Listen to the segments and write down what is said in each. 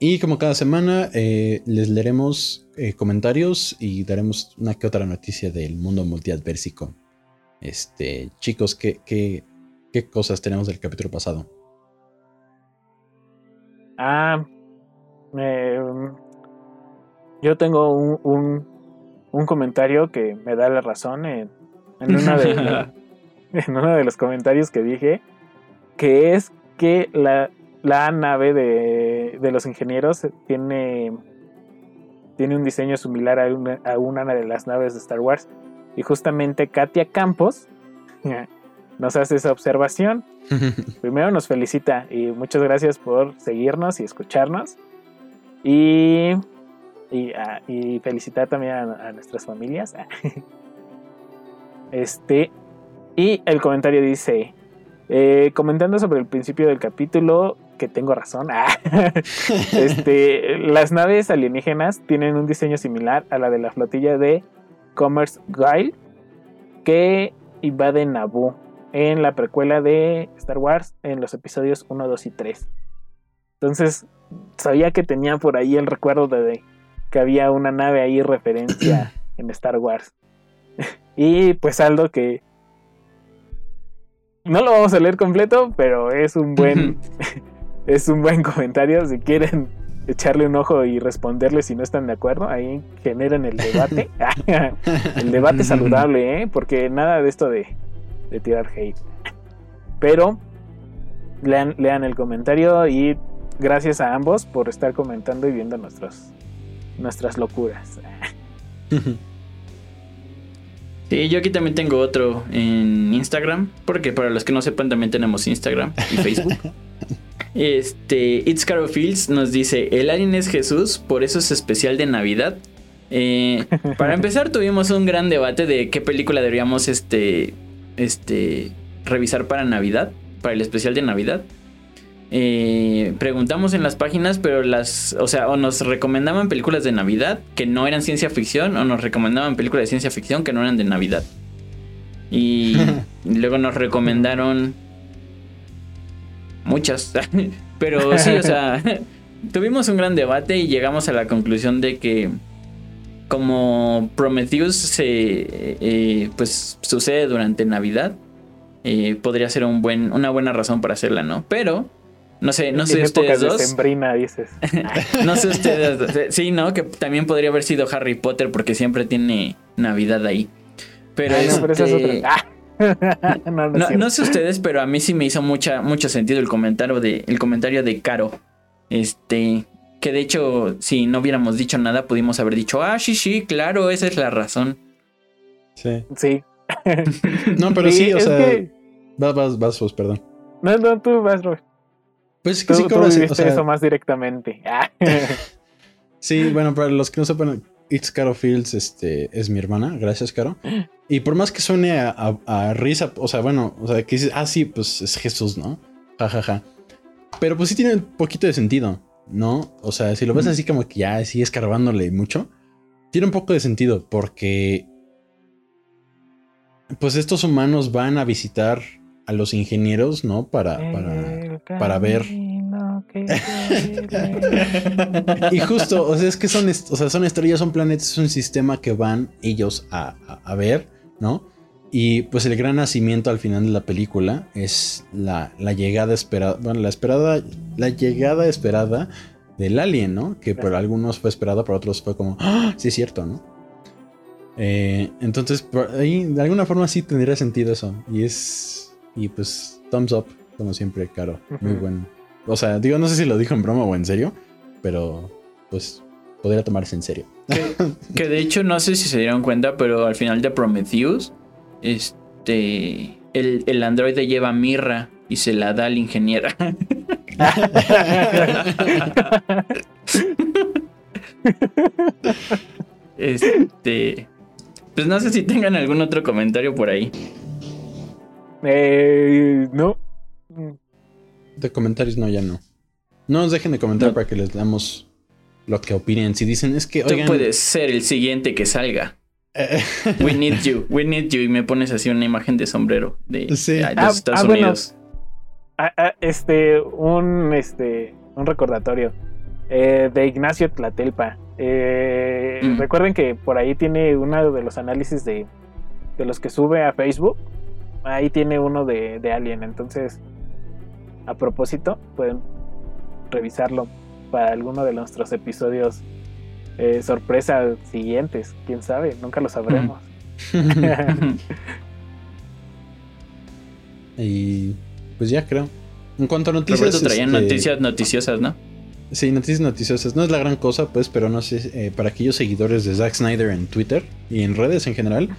Y como cada semana, eh, les leeremos eh, comentarios y daremos una que otra noticia del mundo multiadversico. Este, chicos, ¿qué, qué, qué cosas tenemos del capítulo pasado? Ah, yo tengo un, un, comentario que me da la razón en, en, una de, en uno de los comentarios que dije, que es que la, la nave de, de, los ingenieros tiene, tiene un diseño similar a una, a una de las naves de Star Wars. Y justamente Katia Campos nos hace esa observación. Primero nos felicita y muchas gracias por seguirnos y escucharnos. Y, y, ah, felicitar también a, nuestras familias. Este, y el comentario dice, eh, comentando sobre el principio del capítulo, que tengo razón, este, las naves alienígenas tienen un diseño similar a la de la flotilla de Commerce Guile que invade Naboo en la precuela de Star Wars en los episodios 1, 2 y 3. Entonces, sabía que tenía por ahí el recuerdo de que había una nave ahí referencia en Star Wars. y pues algo que no lo vamos a leer completo, pero es un buen es un buen comentario si quieren echarle un ojo y responderle si no están de acuerdo, ahí generen el debate. el debate saludable, ¿eh? Porque nada de esto de de tirar hate. Pero lean, lean el comentario y gracias a ambos por estar comentando y viendo nuestros, nuestras locuras. Sí, yo aquí también tengo otro en Instagram, porque para los que no sepan también tenemos Instagram y Facebook. Este, It's Caro Fields nos dice, el alien es Jesús, por eso es especial de Navidad. Eh, para empezar tuvimos un gran debate de qué película deberíamos este, este, revisar para Navidad, para el especial de Navidad. Eh, preguntamos en las páginas, pero las, o sea, o nos recomendaban películas de Navidad que no eran ciencia ficción, o nos recomendaban películas de ciencia ficción que no eran de Navidad. Y luego nos recomendaron muchas, pero sí, o sea, tuvimos un gran debate y llegamos a la conclusión de que como Prometheus se, eh, pues sucede durante Navidad, eh, podría ser un buen, una buena razón para hacerla, ¿no? Pero no sé, no sé ustedes dos. dices. no sé ustedes. Sí, ¿no? Que también podría haber sido Harry Potter porque siempre tiene Navidad ahí. Pero, este, no, no, sé ustedes, pero a mí sí me hizo mucha, mucho sentido el comentario de, el comentario de Caro. Este, que de hecho, si no hubiéramos dicho nada, pudimos haber dicho, ah, sí, sí, claro, esa es la razón. Sí. Sí. no, pero sí, o sea. Vas, vas, vas, vos, perdón. No, no, tú vas, Robert. Pues que sí, tú eso más directamente. sí, bueno, para los que no sepan, It's Caro Fields este, es mi hermana. Gracias, Caro. Y por más que suene a, risa, o sea, bueno, o sea, que dices, ah, sí, pues es Jesús, ¿no? Ja, ja, ja. Pero pues sí tiene un poquito de sentido. ¿no? O sea, si lo ves así como que ya sigue escarbándole mucho, tiene un poco de sentido porque pues estos humanos van a visitar a los ingenieros, ¿no? Para, para, para ver. y justo, o sea, es que son, o sea, son estrellas, son planetas, es un sistema que van ellos a, a ver, ¿no? Y pues el gran nacimiento al final de la película es la, llegada esperada, bueno, la esperada, la llegada esperada del alien, ¿no? Que por algunos fue esperada, por otros fue como, ¡Ah! sí es cierto, ¿no? Eh, entonces, por ahí, de alguna forma sí tendría sentido eso. Y es, y pues, thumbs up, como siempre, Caro. Muy bueno. O sea, digo, no sé si lo dijo en broma o en serio, pero pues podría tomarse en serio. Que, que de hecho, no sé si se dieron cuenta, pero al final de Prometheus este, el, el androide lleva mirra y se la da al ingeniero. este, pues no sé si tengan algún otro comentario por ahí. Eh, no. De comentarios no, ya no. No nos dejen de comentar para que les damos lo que opinen. Si dicen es que... Tú puedes ser el siguiente que salga. We need you, we need you. Y me pones así una imagen de sombrero de, ah, Estados ah, Unidos. Ah, este, un, este, un recordatorio. eh, de Ignacio Tlatelpa. Eh, Mm. Recuerden que por ahí tiene uno de los análisis de, de los que sube a Facebook. Ahí tiene uno de, de Alien. Entonces, a propósito, pueden revisarlo para alguno de nuestros episodios eh, sorpresa siguientes. Quién sabe, nunca lo sabremos. y pues ya creo. En cuanto a noticias. Roberto traían este, noticias noticiosas, ¿no? Sí, noticias noticiosas. No es la gran cosa, pues, pero no sé, eh, para aquellos seguidores de Zack Snyder en Twitter y en redes en general,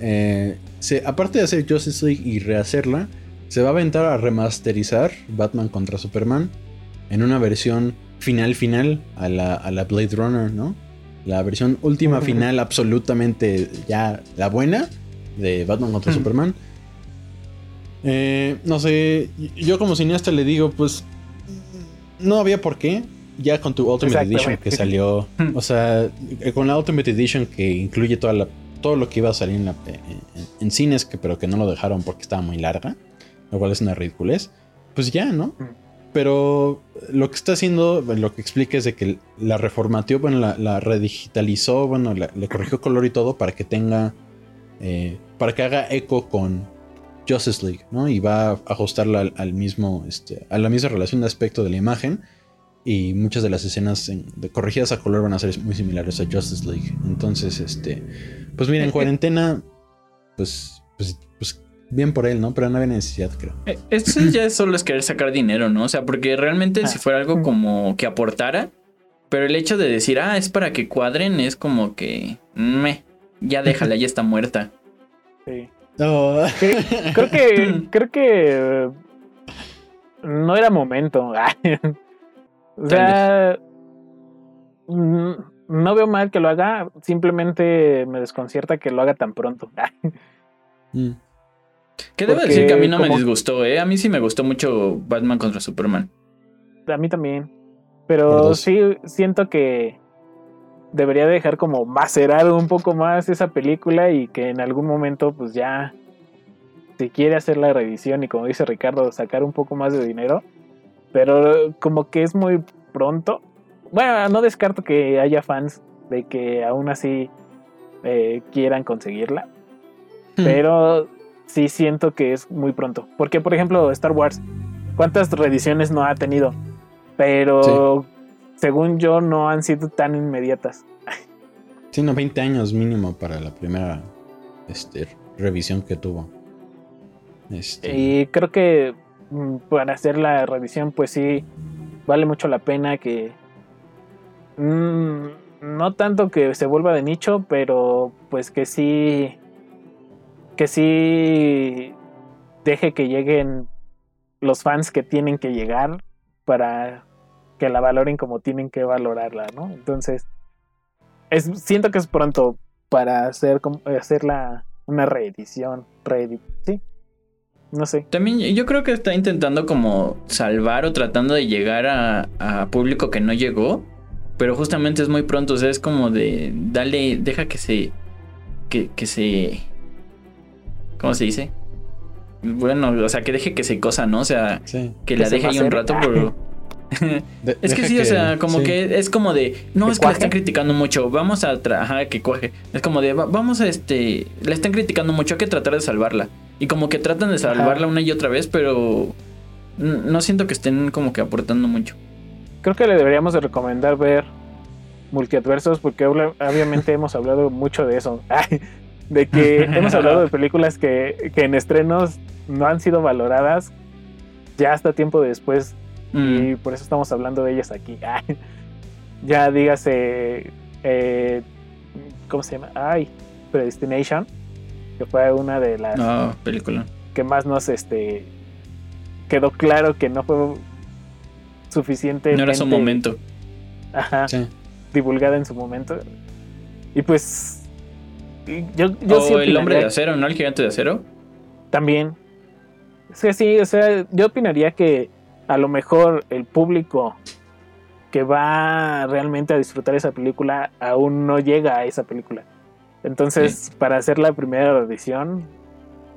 eh, se, aparte de hacer Justice League y rehacerla, se va a aventar a remasterizar Batman contra Superman en una versión final final a la, a la Blade Runner, ¿no? La versión última final absolutamente ya la buena de Batman contra. Superman. Eh, no sé, yo como cineasta le digo, pues no había por qué. Ya con tu Ultimate Edition que salió, o sea, eh, con la Ultimate Edition que incluye toda la, todo lo que iba a salir en, la- en- en cines, que, pero que no lo dejaron porque estaba muy larga, lo cual es una ridiculez. Pues ya, ¿no? Pero lo que está haciendo, lo que explica es de que la reformateó, bueno, la, la redigitalizó, bueno, la- le corrigió color y todo para que tenga, eh, para que haga eco con Justice League, ¿no? Y va a ajustarla al, al mismo, este, a la misma relación de aspecto de la imagen. Y muchas de las escenas en- de corregidas a color van a ser muy similares a Justice League. Entonces, este, pues mira, en cuarentena, pues, pues bien por él, ¿no? Pero no había necesidad, creo. Eh, Esto ya solo es querer sacar dinero, ¿no? O sea, porque realmente si Ah. fuera algo como que aportara, pero el hecho de decir, ah, es para que cuadren, es como que, me, ya déjala, ya está muerta. Sí. No. Creo que, creo que eh, no era momento. o sea, mm, no veo mal que lo haga, simplemente me desconcierta que lo haga tan pronto. Mm. Que debo decir que a mí no me disgustó, ¿eh? A mí sí me gustó mucho Batman contra Superman. A mí también. Pero sí siento que debería dejar como macerar un poco más esa película y que en algún momento pues ya si quiere hacer la revisión y como dice Ricardo sacar un poco más de dinero. Pero como que es muy pronto. Bueno, no descarto que haya fans de que aún así eh, quieran conseguirla. Pero sí siento que es muy pronto. Porque, por ejemplo, Star Wars, ¿cuántas reediciones no ha tenido? Pero según yo, no han sido tan inmediatas. Sí, no, 20 años mínimo para la primera este, revisión que tuvo. Este, Y creo que mm, para hacer la revisión, pues sí, vale mucho la pena que. mm, no tanto que se vuelva de nicho, pero pues que sí. Que sí deje que lleguen los fans que tienen que llegar para que la valoren como tienen que valorarla, ¿no? Entonces, es, siento que es pronto para hacer, como- hacer la, una reedición. Reedi sí, no sé. También yo creo que está intentando como salvar o tratando de llegar a, a público que no llegó. Pero justamente es muy pronto. O sea, es como de. Dale. Deja que se. Que se. ¿Cómo se dice? Bueno, o sea, que deje que se cosa, ¿no? O sea, sí. que, Que la deje ahí un rato, pero. De- Es que sí, o sea, como sí. que es como de, no, Que es que la cuaje. están criticando mucho, vamos a trabajar que coge. Es como de, "Va- vamos a este, la están criticando mucho, hay que tratar de salvarla. Y como que tratan de salvarla una y otra vez, pero no siento que estén como que aportando mucho. Creo que le deberíamos de recomendar ver multiadversos porque obviamente hemos hablado mucho de eso. de que hemos hablado de películas que, que en estrenos no han sido valoradas ya hasta tiempo después Mm, y por eso estamos hablando de ellas aquí. ya dígase, eh, ¿cómo se llama? Ay, Predestination, que fue una de las No, película. que más nos este quedó claro que no fue suficiente. No era su momento. Ajá, Sí. divulgada en su momento. Y pues yo, yo o sí el hombre de acero, ¿no? El gigante de acero. también. Es que sí, o sea, yo opinaría que a lo mejor el público que va realmente a disfrutar esa película aún no llega a esa película. Entonces, para hacer la primera edición,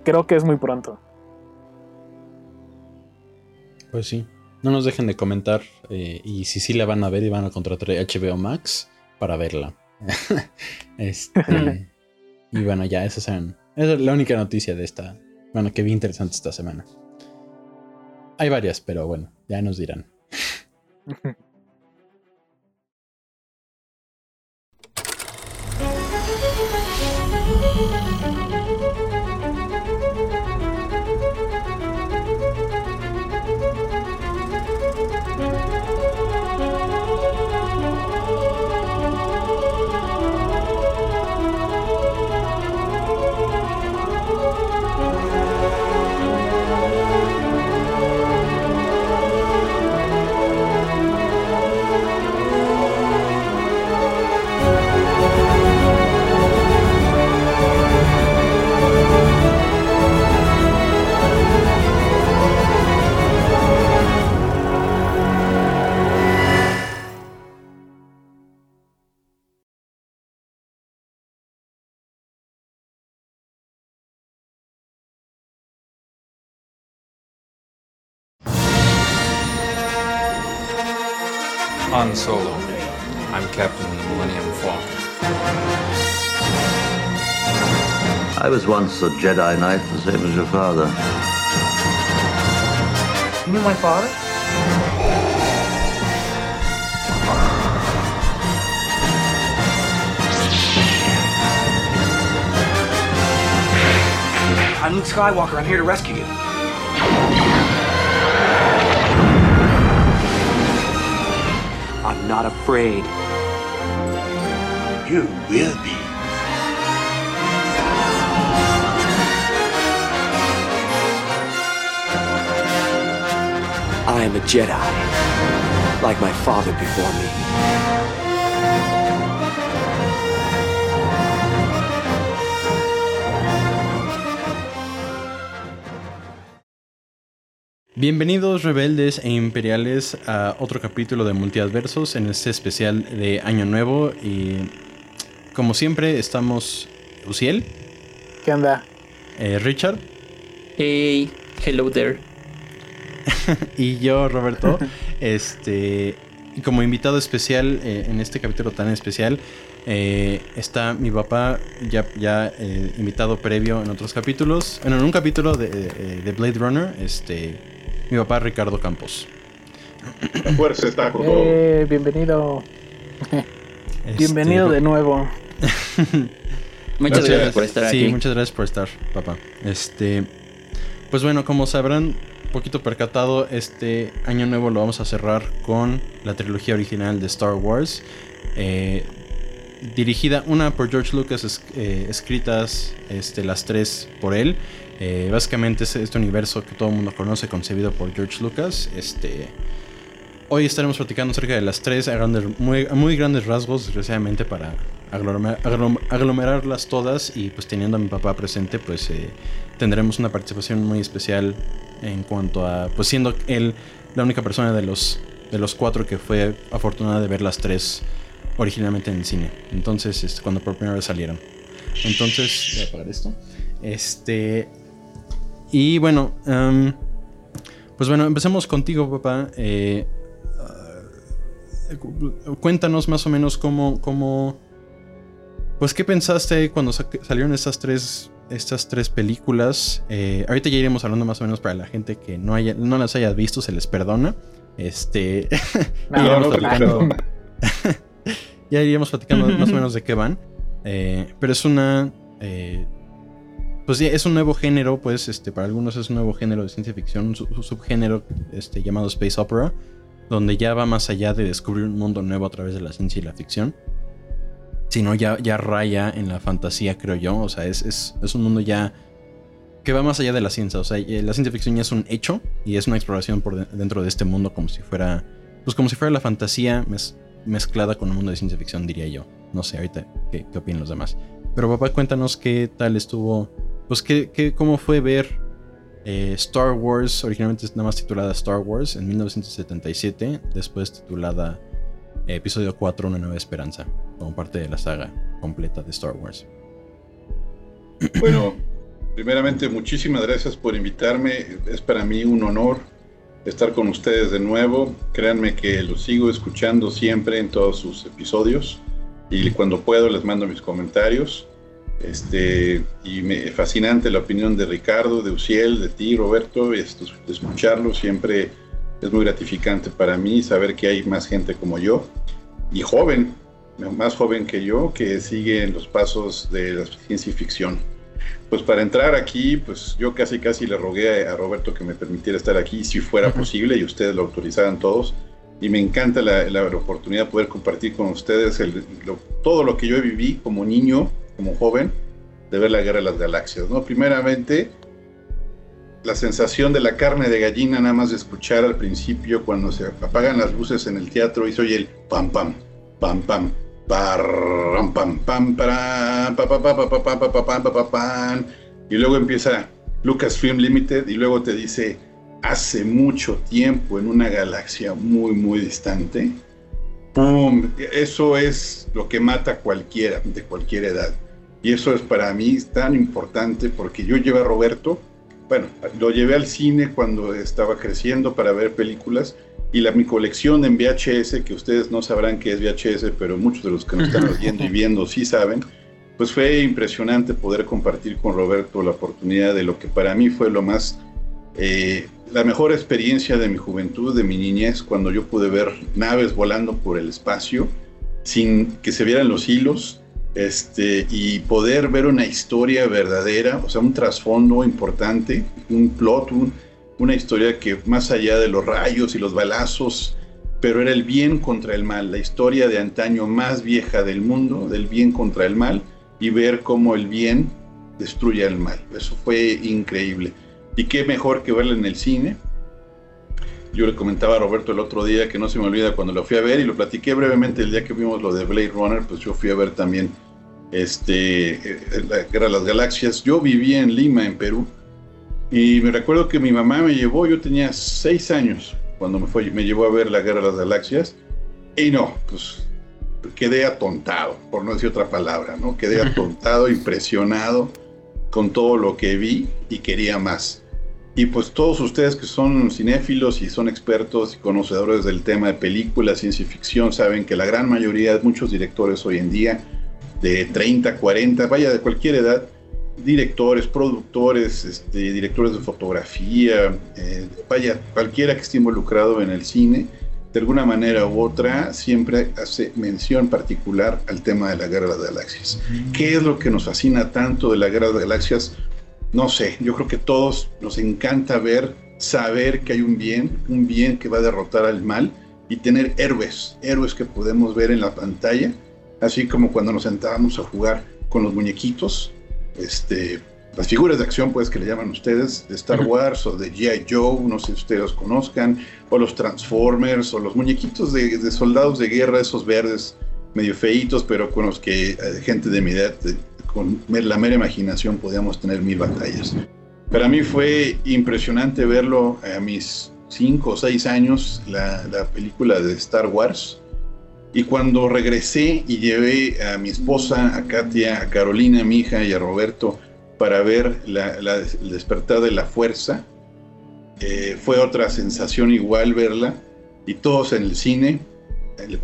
creo que es muy pronto. Pues sí. no nos dejen de comentar eh, y si sí la van a ver y van a contratar HBO Max para verla. este, y bueno, ya esas son, esa es la única noticia de esta, bueno, que vi interesante esta semana. Hay varias, pero bueno, ya nos dirán. once a Jedi Knight, the same as your father. You knew my father? I'm Luke Skywalker. I'm here to rescue you. I'm not afraid. You will be. I am a Jedi, like my father before me. Bienvenidos rebeldes e imperiales a otro capítulo de Multiadversos en este especial de Año Nuevo y como siempre estamos Uciel, ¿Qué onda? eh, Richard Hey, hello there. y yo Roberto. este y como invitado especial eh, en este capítulo tan especial eh, está mi papá ya, ya eh, invitado previo en otros capítulos, bueno, en un capítulo de, de- de Blade Runner, este mi papá Ricardo Campos. La fuerza está con todo. Eh, bienvenido. Este, Bienvenido de nuevo. Muchas Gracias. gracias por estar sí, aquí. muchas gracias por estar, papá. Este, pues bueno, como sabrán, poquito percatado, este año nuevo lo vamos a cerrar con la trilogía original de Star Wars. eh, dirigida una por George Lucas, eh, escritas este, las tres por él. Eh, básicamente es este universo que todo el mundo conoce, concebido por George Lucas. Este, hoy estaremos platicando acerca de las tres a, grandes- muy, a muy grandes rasgos, desgraciadamente para aglomer- aglom- aglomerarlas todas y pues teniendo a mi papá presente, pues eh, tendremos una participación muy especial en cuanto a, pues siendo él la única persona de los, de los cuatro que fue afortunada de ver las tres originalmente en el cine. Entonces, este, cuando por primera vez salieron. Entonces, voy a apagar esto. Este. Y bueno, em, pues bueno, empecemos contigo, papá. Eh, ah, cu- cuéntanos más o menos cómo, cómo. Pues, ¿qué pensaste cuando sa- salieron estas tres, estas tres películas? Eh, ahorita ya iremos hablando más o menos para la gente que no, haya, no las haya visto, se les perdona. Este. No, iremos no platicando- perdono. ya iríamos platicando más o menos de qué van. Eh, pero es una. eh, pues sí, es un nuevo género, pues, este, para algunos es un nuevo género de ciencia ficción, un, sub- un subgénero este, llamado Space Opera, donde ya va más allá de descubrir un mundo nuevo a través de la ciencia y la ficción. Sino ya, ya raya en la fantasía, creo yo. O sea, es, es, es un mundo ya que va más allá de la ciencia. O sea, eh, la ciencia ficción ya es un hecho y es una exploración por de- dentro de este mundo como si fuera. Pues como si fuera la fantasía mez- mezclada con un mundo de ciencia ficción, diría yo. No sé, ahorita qué, qué opinan los demás. Pero papá, cuéntanos qué tal estuvo. Pues qué, qué- cómo fue ver eh, Star Wars, originalmente nada más titulada Star Wars, en 1977, después titulada Episodio 4, Una Nueva Esperanza, como parte de la saga completa de Star Wars. Bueno, primeramente muchísimas gracias por invitarme. Es para mí un honor estar con ustedes de nuevo. Créanme que los sigo escuchando siempre en todos sus episodios y cuando puedo les mando mis comentarios. Este, y me fascinante la opinión de Ricardo, de Uciel, de ti, Roberto, de escucharlo siempre es muy gratificante para mí saber que hay más gente como yo y joven, más joven que yo, que sigue en los pasos de la ciencia ficción. Pues para entrar aquí, pues yo casi casi le rogué a Roberto que me permitiera estar aquí si fuera posible y ustedes lo autorizaran todos. Y me encanta la, la oportunidad de poder compartir con ustedes el, todo lo que yo viví como niño, como joven, de ver la Guerra de las Galaxias. ¿no? Primeramente, la sensación de la carne de gallina nada más de escuchar al principio cuando se apagan las luces en el teatro y se oye el pam pam, pam pam, pam pam pam pam pam pam pam y luego empieza Lucasfilm Limited y luego te dice hace mucho tiempo en una galaxia muy muy distante. ¡Pum! Eso es lo que mata a cualquiera de cualquier edad. Y eso es para mí tan importante porque yo llevo a Roberto bueno, lo llevé al cine cuando estaba creciendo para ver películas y la, mi colección en VHS, que ustedes no sabrán qué es VHS, pero muchos de los que nos están oyendo y viendo sí saben, pues fue impresionante poder compartir con Roberto la oportunidad de lo que para mí fue lo más, eh, la mejor experiencia de mi juventud, de mi niñez, cuando yo pude ver naves volando por el espacio sin que se vieran los hilos, este, y poder ver una historia verdadera, o sea, un trasfondo importante, un plot, una historia que más allá de los rayos y los balazos, pero era el bien contra el mal, la historia de antaño más vieja del mundo, del bien contra el mal, y ver cómo el bien destruye al mal. Eso fue increíble. Y qué mejor que verla en el cine. Yo le comentaba a Roberto el otro día que no se me olvida cuando lo fui a ver y lo platiqué brevemente el día que vimos lo de Blade Runner, pues yo fui a ver también este, eh, la Guerra de las Galaxias. Yo vivía en Lima, en Perú, y me recuerdo que mi mamá me llevó, yo tenía seis años cuando me, fue, me llevó a ver la Guerra de las Galaxias, y no, pues quedé atontado, por no decir otra palabra, ¿no? Quedé atontado, impresionado con todo lo que vi y quería más. Y pues todos ustedes que son cinéfilos y son expertos y conocedores del tema de películas, ciencia ficción, saben que la gran mayoría, muchos directores hoy en día, de 30, 40, vaya de cualquier edad, directores, productores, este, directores de fotografía, eh, vaya, cualquiera que esté involucrado en el cine, de alguna manera u otra, siempre hace mención particular al tema de la Guerra de las Galaxias. ¿Qué es lo que nos fascina tanto de la Guerra de las Galaxias? No sé, yo creo que todos nos encanta ver, saber que hay un bien, un bien que va a derrotar al mal y tener héroes, héroes que podemos ver en la pantalla, así como cuando nos sentábamos a jugar con los muñequitos, este, las figuras de acción, pues que le llaman ustedes, de Star Wars o de G.I. Joe, no sé si ustedes los conozcan, o los Transformers, o los muñequitos de, soldados de guerra, esos verdes medio feitos, pero con los que eh, gente de mi edad con la mera imaginación podíamos tener mil batallas. Para mí fue impresionante verlo a mis cinco o seis años, la, película de Star Wars. Y cuando regresé y llevé a mi esposa, a Katia, a Carolina, mi hija, y a Roberto para ver el despertar de la fuerza, eh, fue otra sensación igual verla. Y todos en el cine,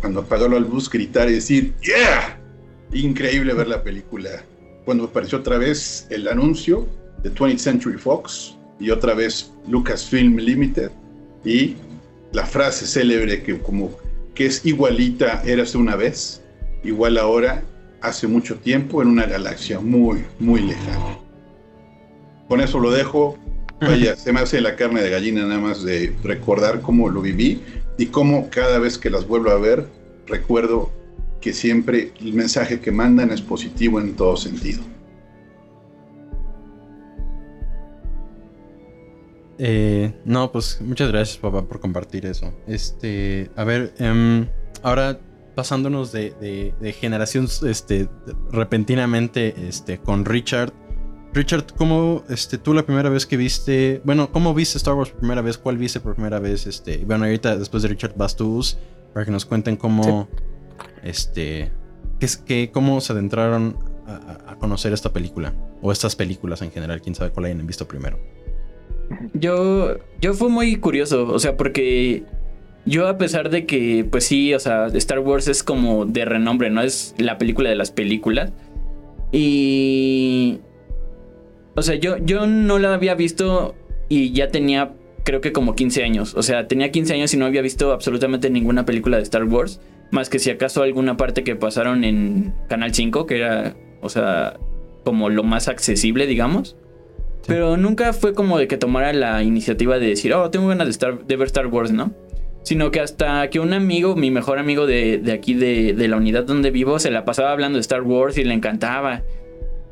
cuando apagó la luz, gritar y decir, ¡Yeah! Increíble ver la película cuando apareció otra vez el anuncio de 20th Century Fox y otra vez Lucasfilm Limited y la frase célebre que como que es igualita érase una vez, igual ahora hace mucho tiempo en una galaxia muy, muy lejana. Con eso lo dejo. Vaya, se me hace la carne de gallina nada más de recordar cómo lo viví y cómo cada vez que las vuelvo a ver recuerdo que siempre el mensaje que mandan es positivo en todo sentido. Eh, no, pues muchas gracias, papá, por compartir eso. Este, a ver, em, ahora pasándonos de, generación, este, repentinamente, este, con Richard. Richard, ¿cómo, este, tú la primera vez que viste, bueno, cómo viste Star Wars por primera vez? ¿Cuál viste por primera vez? Este, bueno, ahorita después de Richard Bastus, para que nos cuenten cómo, este, que, cómo se adentraron a, conocer esta película o estas películas en general, quién sabe cuál hayan visto primero. Yo, yo fui muy curioso, o sea, porque yo a pesar de que, pues sí, o sea, Star Wars es como de renombre, ¿no? Es la película de las películas. Y... O sea, yo, yo no la había visto y ya tenía, creo que como 15 años. O sea, tenía 15 años y no había visto absolutamente ninguna película de Star Wars. Más que si acaso alguna parte que pasaron en Canal 5, que era, o sea, como lo más accesible, digamos. Pero nunca fue como de que tomara la iniciativa de decir, oh, tengo ganas de, estar, de ver Star Wars, ¿no? Sino que hasta que un amigo, mi mejor amigo de, de aquí de, de, la unidad donde vivo, se la pasaba hablando de Star Wars y le encantaba.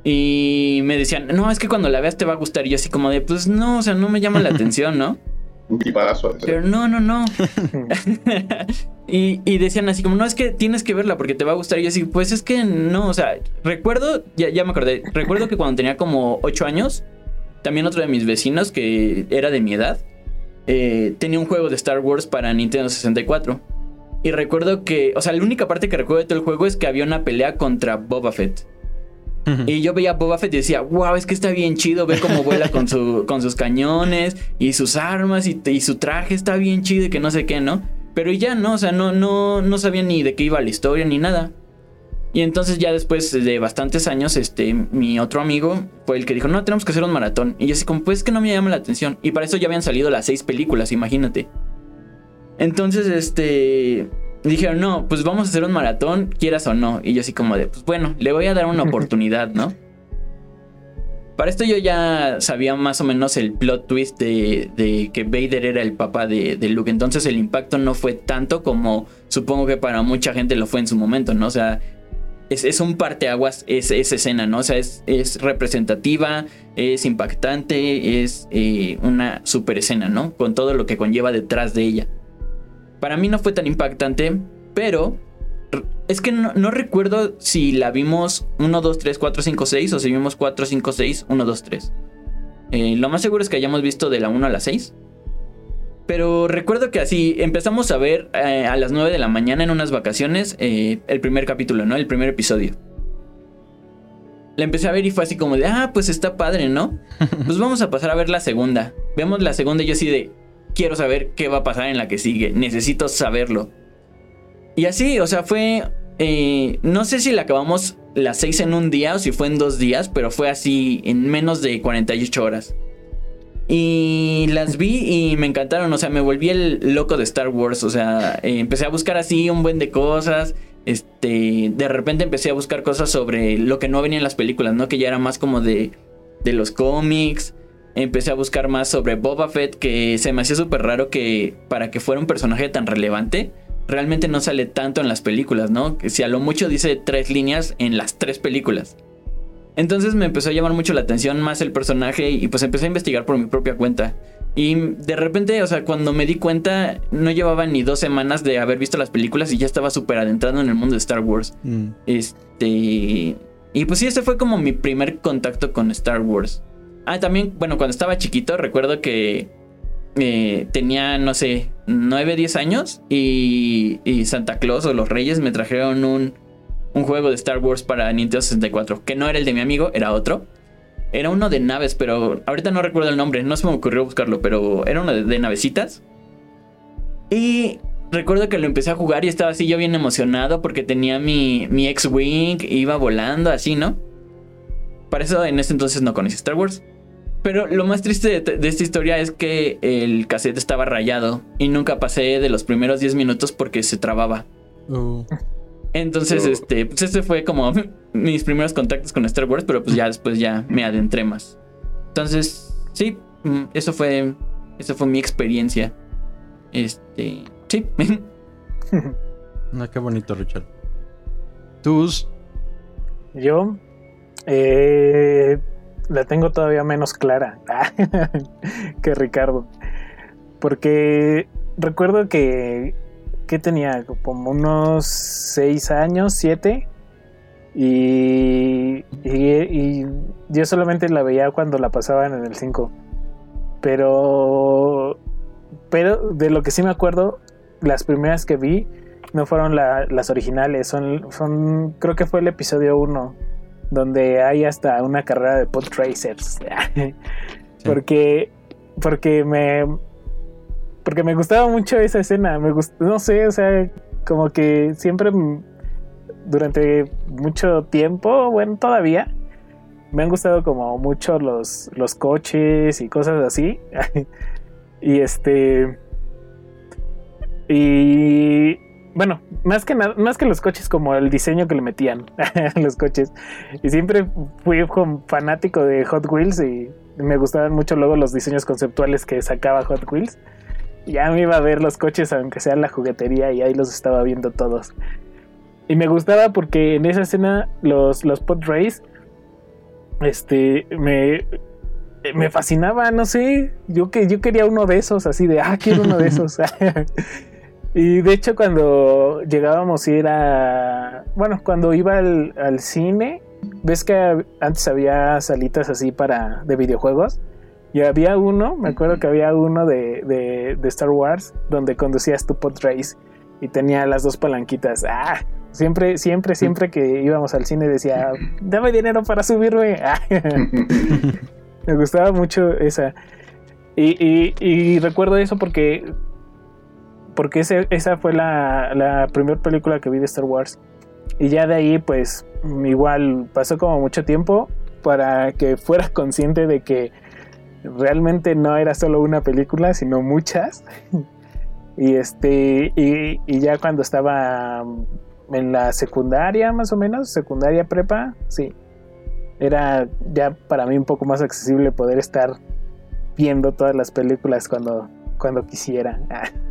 Y me decían, no, es que cuando la veas te va a gustar. Y yo así como de, pues no, o sea, no me llama la atención, ¿no? Un tipazo. Pero no, no, no. y, y, decían así como, no, es que tienes que verla porque te va a gustar. Y yo así, pues es que no, o sea, recuerdo, ya, ya me acordé, recuerdo que cuando tenía como 8 años, también otro de mis vecinos que era de mi edad, eh, tenía un juego de Star Wars para Nintendo 64. Y recuerdo que, o sea, la única parte que recuerdo de todo el juego es que había una pelea contra Boba Fett. Y yo veía a Boba Fett y decía, wow, es que está bien chido, ve cómo vuela con, su, con sus cañones y sus armas y, y, su traje está bien chido y que no sé qué, ¿no? Pero ya no, o sea, no, no, no sabía ni de qué iba la historia ni nada. Y entonces ya después de bastantes años, este, mi otro amigo fue el que dijo, no, tenemos que hacer un maratón. Y yo así como, pues es que no me llama la atención. Y para eso ya habían salido las seis películas, imagínate. Entonces, este, dijeron, no, pues vamos a hacer un maratón, quieras o no. Y yo así como de, pues bueno, le voy a dar una oportunidad, ¿no? Para esto yo ya sabía más o menos el plot twist de, de que Vader era el papá de, de, Luke. Entonces el impacto no fue tanto como supongo que para mucha gente lo fue en su momento, ¿no? O sea, es, es un parteaguas esa escena, ¿no? O sea, es, es representativa, es impactante, es eh, una super escena, ¿no? Con todo lo que conlleva detrás de ella. Para mí no fue tan impactante, pero es que no, no, recuerdo si la vimos 1, 2, 3, 4, 5, 6 o si vimos 4, 5, 6, 1, 2, 3. Eh, lo más seguro es que hayamos visto de la 1 a la 6. Pero recuerdo que así empezamos a ver eh, a las 9 de la mañana en unas vacaciones eh, el primer capítulo, ¿no? El primer episodio. La empecé a ver y fue así como de, ah, pues está padre, ¿no? Pues vamos a pasar a ver la segunda. Vemos la segunda y yo así de, quiero saber qué va a pasar en la que sigue. Necesito saberlo. Y así, o sea, fue... Eh, no sé si la acabamos las 6 en un día o si fue en dos días, pero fue así en menos de 48 horas. Y las vi y me encantaron, o sea, me volví el loco de Star Wars, o sea, eh, empecé a buscar así un buen de cosas, este, de repente empecé a buscar cosas sobre lo que no venía en las películas, ¿no? Que ya era más como de, de los cómics, empecé a buscar más sobre Boba Fett, que se me hacía súper raro que para que fuera un personaje tan relevante, realmente no sale tanto en las películas, ¿no? Que si a lo mucho dice tres líneas en las tres películas. Entonces me empezó a llamar mucho la atención más el personaje y pues empecé a investigar por mi propia cuenta. Y de repente, o sea, cuando me di cuenta, no llevaba ni dos semanas de haber visto las películas y ya estaba súper adentrado en el mundo de Star Wars. Mm. Este. Y pues sí, ese fue como mi primer contacto con Star Wars. Ah, también, bueno, cuando estaba chiquito, recuerdo que eh, tenía, no sé, 9, 10 años y, y Santa Claus o los Reyes me trajeron un un juego de Star Wars para Nintendo 64, que no era el de mi amigo, era otro. Era uno de naves, pero ahorita no recuerdo el nombre, no se me ocurrió buscarlo, pero era uno de, navecitas. Y recuerdo que lo empecé a jugar y estaba así yo bien emocionado porque tenía mi, mi X-Wing, iba volando así, ¿no? Para eso en ese entonces no conocí Star Wars. Pero lo más triste de, esta historia es que el cassette estaba rayado y nunca pasé de los primeros 10 minutos porque se trababa. Oh. Entonces, este, pues este fue como mis primeros contactos con Star Wars, pero pues ya después ya me adentré más. Entonces, sí, mm, eso fue, eso fue mi experiencia. Este, sí. no, qué bonito, Richard. ¿Tus? Yo, eh, la tengo todavía menos clara que Ricardo. Porque recuerdo que que tenía como unos 6 años, 7. Y, y, yo solamente la veía cuando la pasaban en el 5. Pero, pero de lo que sí me acuerdo, las primeras que vi no fueron las originales. Son, son, creo que fue el episodio 1, donde hay hasta una carrera de pod tracers. Porque porque me porque me gustaba mucho esa escena, me gust, no sé, o sea, como que siempre durante mucho tiempo, bueno, todavía me han gustado como mucho los los coches y cosas así. y este y bueno, más que nada, más que los coches, como el diseño que le metían a los coches. Y siempre fui fanático de Hot Wheels y me gustaban mucho luego los diseños conceptuales que sacaba Hot Wheels. Y Ya me iba a ver los coches, aunque sea en la juguetería, y ahí los estaba viendo todos. Y me gustaba porque en esa escena los, los pod race, este, me, me fascinaba, no sé, yo, que, yo quería uno de esos, así de, ah, quiero uno de esos. Y de hecho cuando llegábamos a ir a... Bueno, cuando iba al, al cine, ves que antes había salitas así para de videojuegos. Y había uno, me acuerdo que había uno de, de, de Star Wars donde conducías tu pod race y tenía las dos palanquitas. Ah, siempre, siempre, siempre que íbamos al cine decía, dame dinero para subirme. Ah, me gustaba mucho esa. Y, y, y recuerdo eso porque porque ese- esa fue la, la primera película que vi de Star Wars. Y ya de ahí, pues, igual pasó como mucho tiempo para que fuera consciente de que realmente no era solo una película, sino muchas. y este, y, y ya cuando estaba en la secundaria, más o menos, secundaria prepa, sí. Era ya para mí un poco más accesible poder estar viendo todas las películas cuando, cuando quisiera.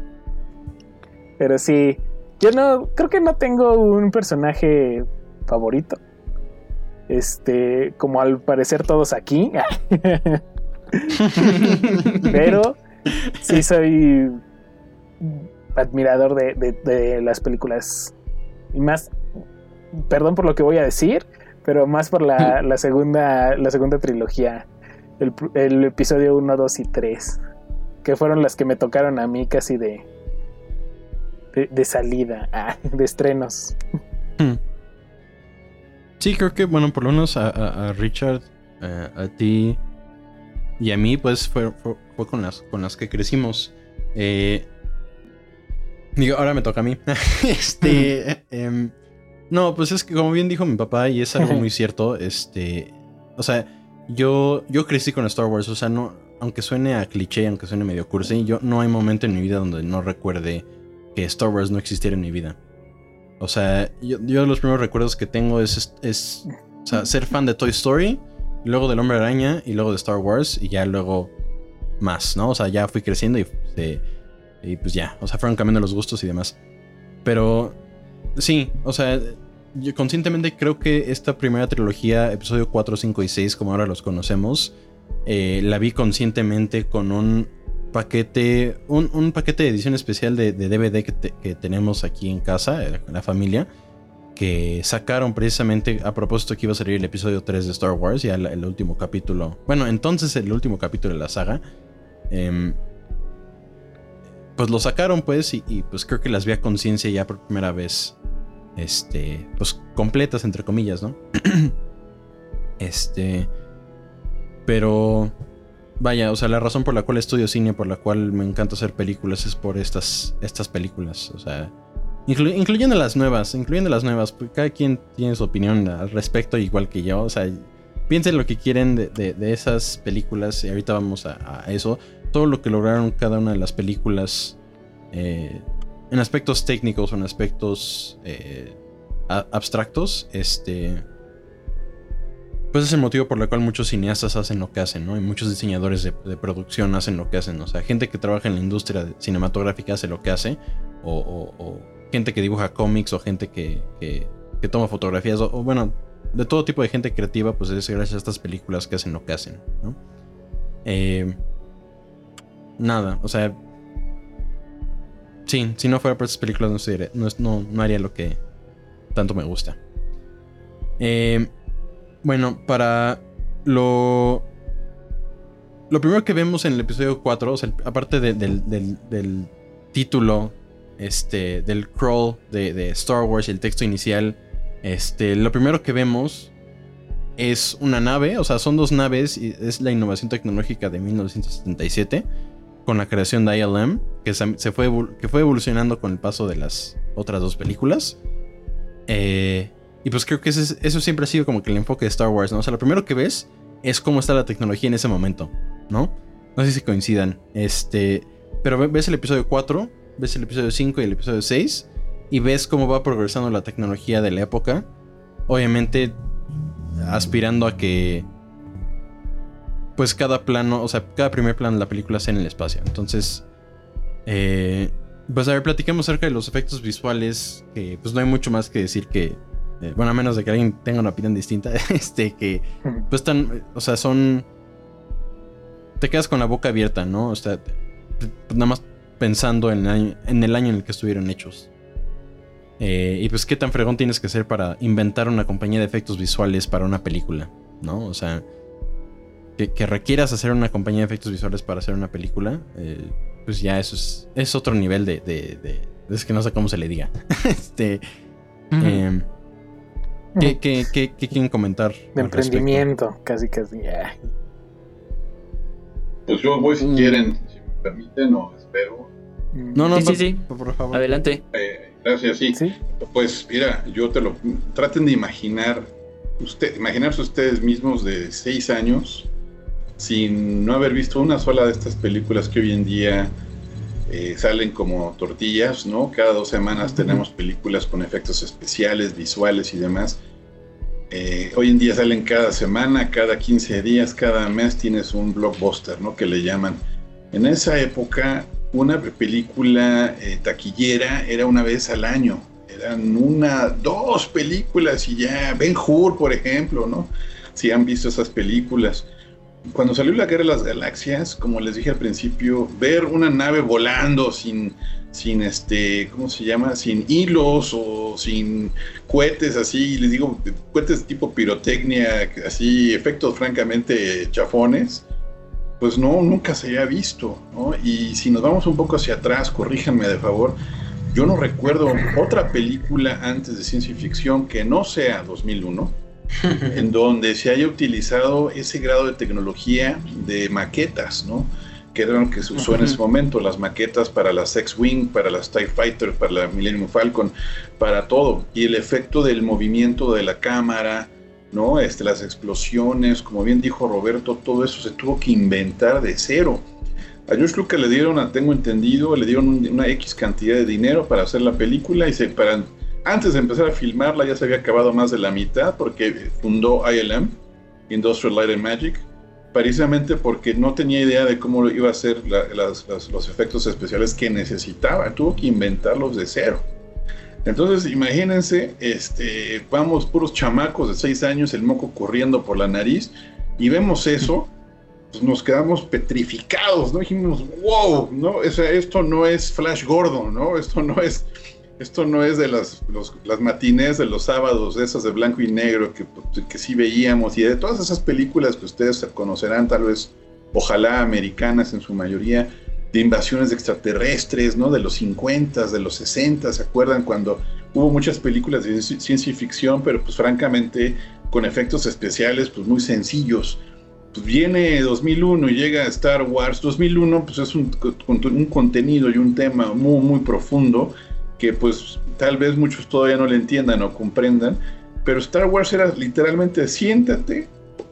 Pero sí, yo no, creo que no tengo un personaje favorito. Este, como al parecer todos aquí. Pero sí soy admirador de, de- de las películas. Y más, perdón por lo que voy a decir, pero más por la, la segunda, la segunda trilogía. El, el episodio 1, 2 y 3. Que fueron las que me tocaron a mí casi de, de, de salida, ah, de estrenos. Hmm. Sí, creo que, bueno, por lo menos a, a- a Richard, eh, a ti y a mí, pues fue, fue, fue con, las, con las que crecimos. Eh, digo, ahora me toca a mí. este. em, no, pues es que, como bien dijo mi papá, y es algo muy cierto, este. O sea, yo, yo crecí con Star Wars, o sea, no. Aunque suene a cliché, aunque suene medio cursi, yo no hay momento en mi vida donde no recuerde que Star Wars no existiera en mi vida. O sea, yo, yo los primeros recuerdos que tengo es, o sea, ser fan de Toy Story, luego del Hombre Araña y luego de Star Wars y ya luego más, ¿no? O sea, ya fui creciendo y, y pues ya, o sea, fueron cambiando los gustos y demás. Pero sí, o sea, yo conscientemente creo que esta primera trilogía, episodio 4, 5 y 6, como ahora los conocemos, eh, la vi conscientemente con un paquete, un, un paquete de edición especial de, de DVD que, que tenemos aquí en casa, eh, la familia, que sacaron precisamente a propósito que iba a salir el episodio 3 de Star Wars, ya la- el último capítulo, bueno, entonces el último capítulo de la saga. em, pues lo sacaron pues y, y, pues creo que las vi a conciencia ya por primera vez, este, pues completas entre comillas, ¿no? este, pero vaya, o sea, la razón por la cual estudio cine, por la cual me encanta hacer películas es por estas, estas películas, o sea, inclu- incluyendo las nuevas, incluyendo las nuevas, porque cada quien tiene su opinión al respecto igual que yo, o sea, piensen lo que quieren de, de- esas películas y ahorita vamos a, eso, todo lo que lograron cada una de las películas eh, en aspectos técnicos o en aspectos eh, abstractos, este pues es el motivo por el cual muchos cineastas hacen lo que hacen, ¿no? Y muchos diseñadores de, producción hacen lo que hacen. O sea, gente que trabaja en la industria cinematográfica hace lo que hace. O, gente que dibuja cómics o gente que, toma fotografías. O, bueno, de todo tipo de gente creativa, pues es gracias a estas películas que hacen lo que hacen, ¿no? Eh, nada, o sea... Sí, si no fuera por estas películas no, no, no haría lo que tanto me gusta. Eh, bueno, para lo. Lo primero que vemos en el episodio 4, o sea, aparte de- del, del- título, este, del crawl de, Star Wars el texto inicial, este, lo primero que vemos es una nave, o sea, son dos naves y es la innovación tecnológica de 1977 con la creación de ILM, que se fue, que fue evolucionando con el paso de las otras dos películas. Eh, y pues creo que eso siempre ha sido como que el enfoque de Star Wars, ¿no? O sea, lo primero que ves es cómo está la tecnología en ese momento, ¿no? No sé si coincidan. Este, pero ves el episodio 4, ves el episodio 5 y el episodio 6 y ves cómo va progresando la tecnología de la época. Obviamente aspirando a que pues cada plano, o sea, cada primer plano de la película sea en el espacio. Entonces, eh, pues a ver, platicamos acerca de los efectos visuales, que pues no hay mucho más que decir que, eh, bueno, a menos de que alguien tenga una opinión distinta, este, que pues están, o sea, son, te quedas con la boca abierta, ¿no? O sea, nada más pensando en el, año, en el año en el que estuvieron hechos. Eh, y pues qué tan fregón tienes que ser para inventar una compañía de efectos visuales para una película, ¿no? O sea, que, requieras hacer una compañía de efectos visuales para hacer una película, eh, pues ya eso es, es otro nivel de, de, Es que no sé cómo se le diga. este. ¿Qué, qué, quieren comentar? De emprendimiento, casi, casi. Pues yo voy si quieren, si me permiten, o espero. No, no, sí, sí, Por, favor. Adelante. Eh, gracias, sí. Pues mira, yo te lo. Traten de imaginar. Usted, imaginarse ustedes mismos de seis años sin no haber visto una sola de estas películas que hoy en día eh, salen como tortillas, ¿no? Cada dos semanas tenemos películas con efectos especiales, visuales y demás. Eh, hoy en día salen cada semana, cada 15 días, cada mes tienes un blockbuster, ¿no? Que le llaman. En esa época, una película eh, taquillera era una vez al año. Eran una, dos películas y ya. Ben Hur, por ejemplo, ¿no? Si han visto esas películas cuando salió la Guerra de las Galaxias, como les dije al principio, ver una nave volando sin, sin este, ¿cómo se llama? Sin hilos o sin cohetes así, les digo, cohetes tipo pirotecnia, así, efectos francamente chafones, pues no, nunca se había visto. Y si nos vamos un poco hacia atrás, corríjanme de favor, yo no recuerdo otra película antes de ciencia ficción que no sea 2001 en donde se haya utilizado ese grado de tecnología de maquetas, ¿no? Que era lo que se usó en ese momento, las maquetas para las X-Wing, para las TIE Fighter, para la Millennium Falcon, para todo. Y el efecto del movimiento de la cámara, ¿no? Este, las explosiones, como bien dijo Roberto, todo eso se tuvo que inventar de cero. A George Lucas le dieron, tengo entendido, le dieron una X cantidad de dinero para hacer la película y se, para antes de empezar a filmarla ya se había acabado más de la mitad porque fundó ILM, Industrial Light and Magic, precisamente porque no tenía idea de cómo iba a ser los efectos especiales que necesitaba, tuvo que inventarlos de cero. Entonces, imagínense, este, vamos puros chamacos de seis años, el moco corriendo por la nariz, y vemos eso, pues nos quedamos petrificados, ¿no? Dijimos, wow, ¿no? esto no es Flash Gordon, ¿no? Esto no es esto no es de las, las matines de los sábados, de esas de blanco y negro que, que sí veíamos, y de todas esas películas que ustedes conocerán, tal vez, ojalá americanas en su mayoría, de invasiones extraterrestres, ¿no? De los 50, de los 60, ¿se acuerdan? Cuando hubo muchas películas de ciencia ficción, pero pues francamente con efectos especiales pues muy sencillos. Pues viene 2001 y llega Star Wars. 2001 pues es un, un contenido y un tema muy, muy profundo que pues tal vez muchos todavía no le entiendan o comprendan, pero Star Wars era literalmente siéntate,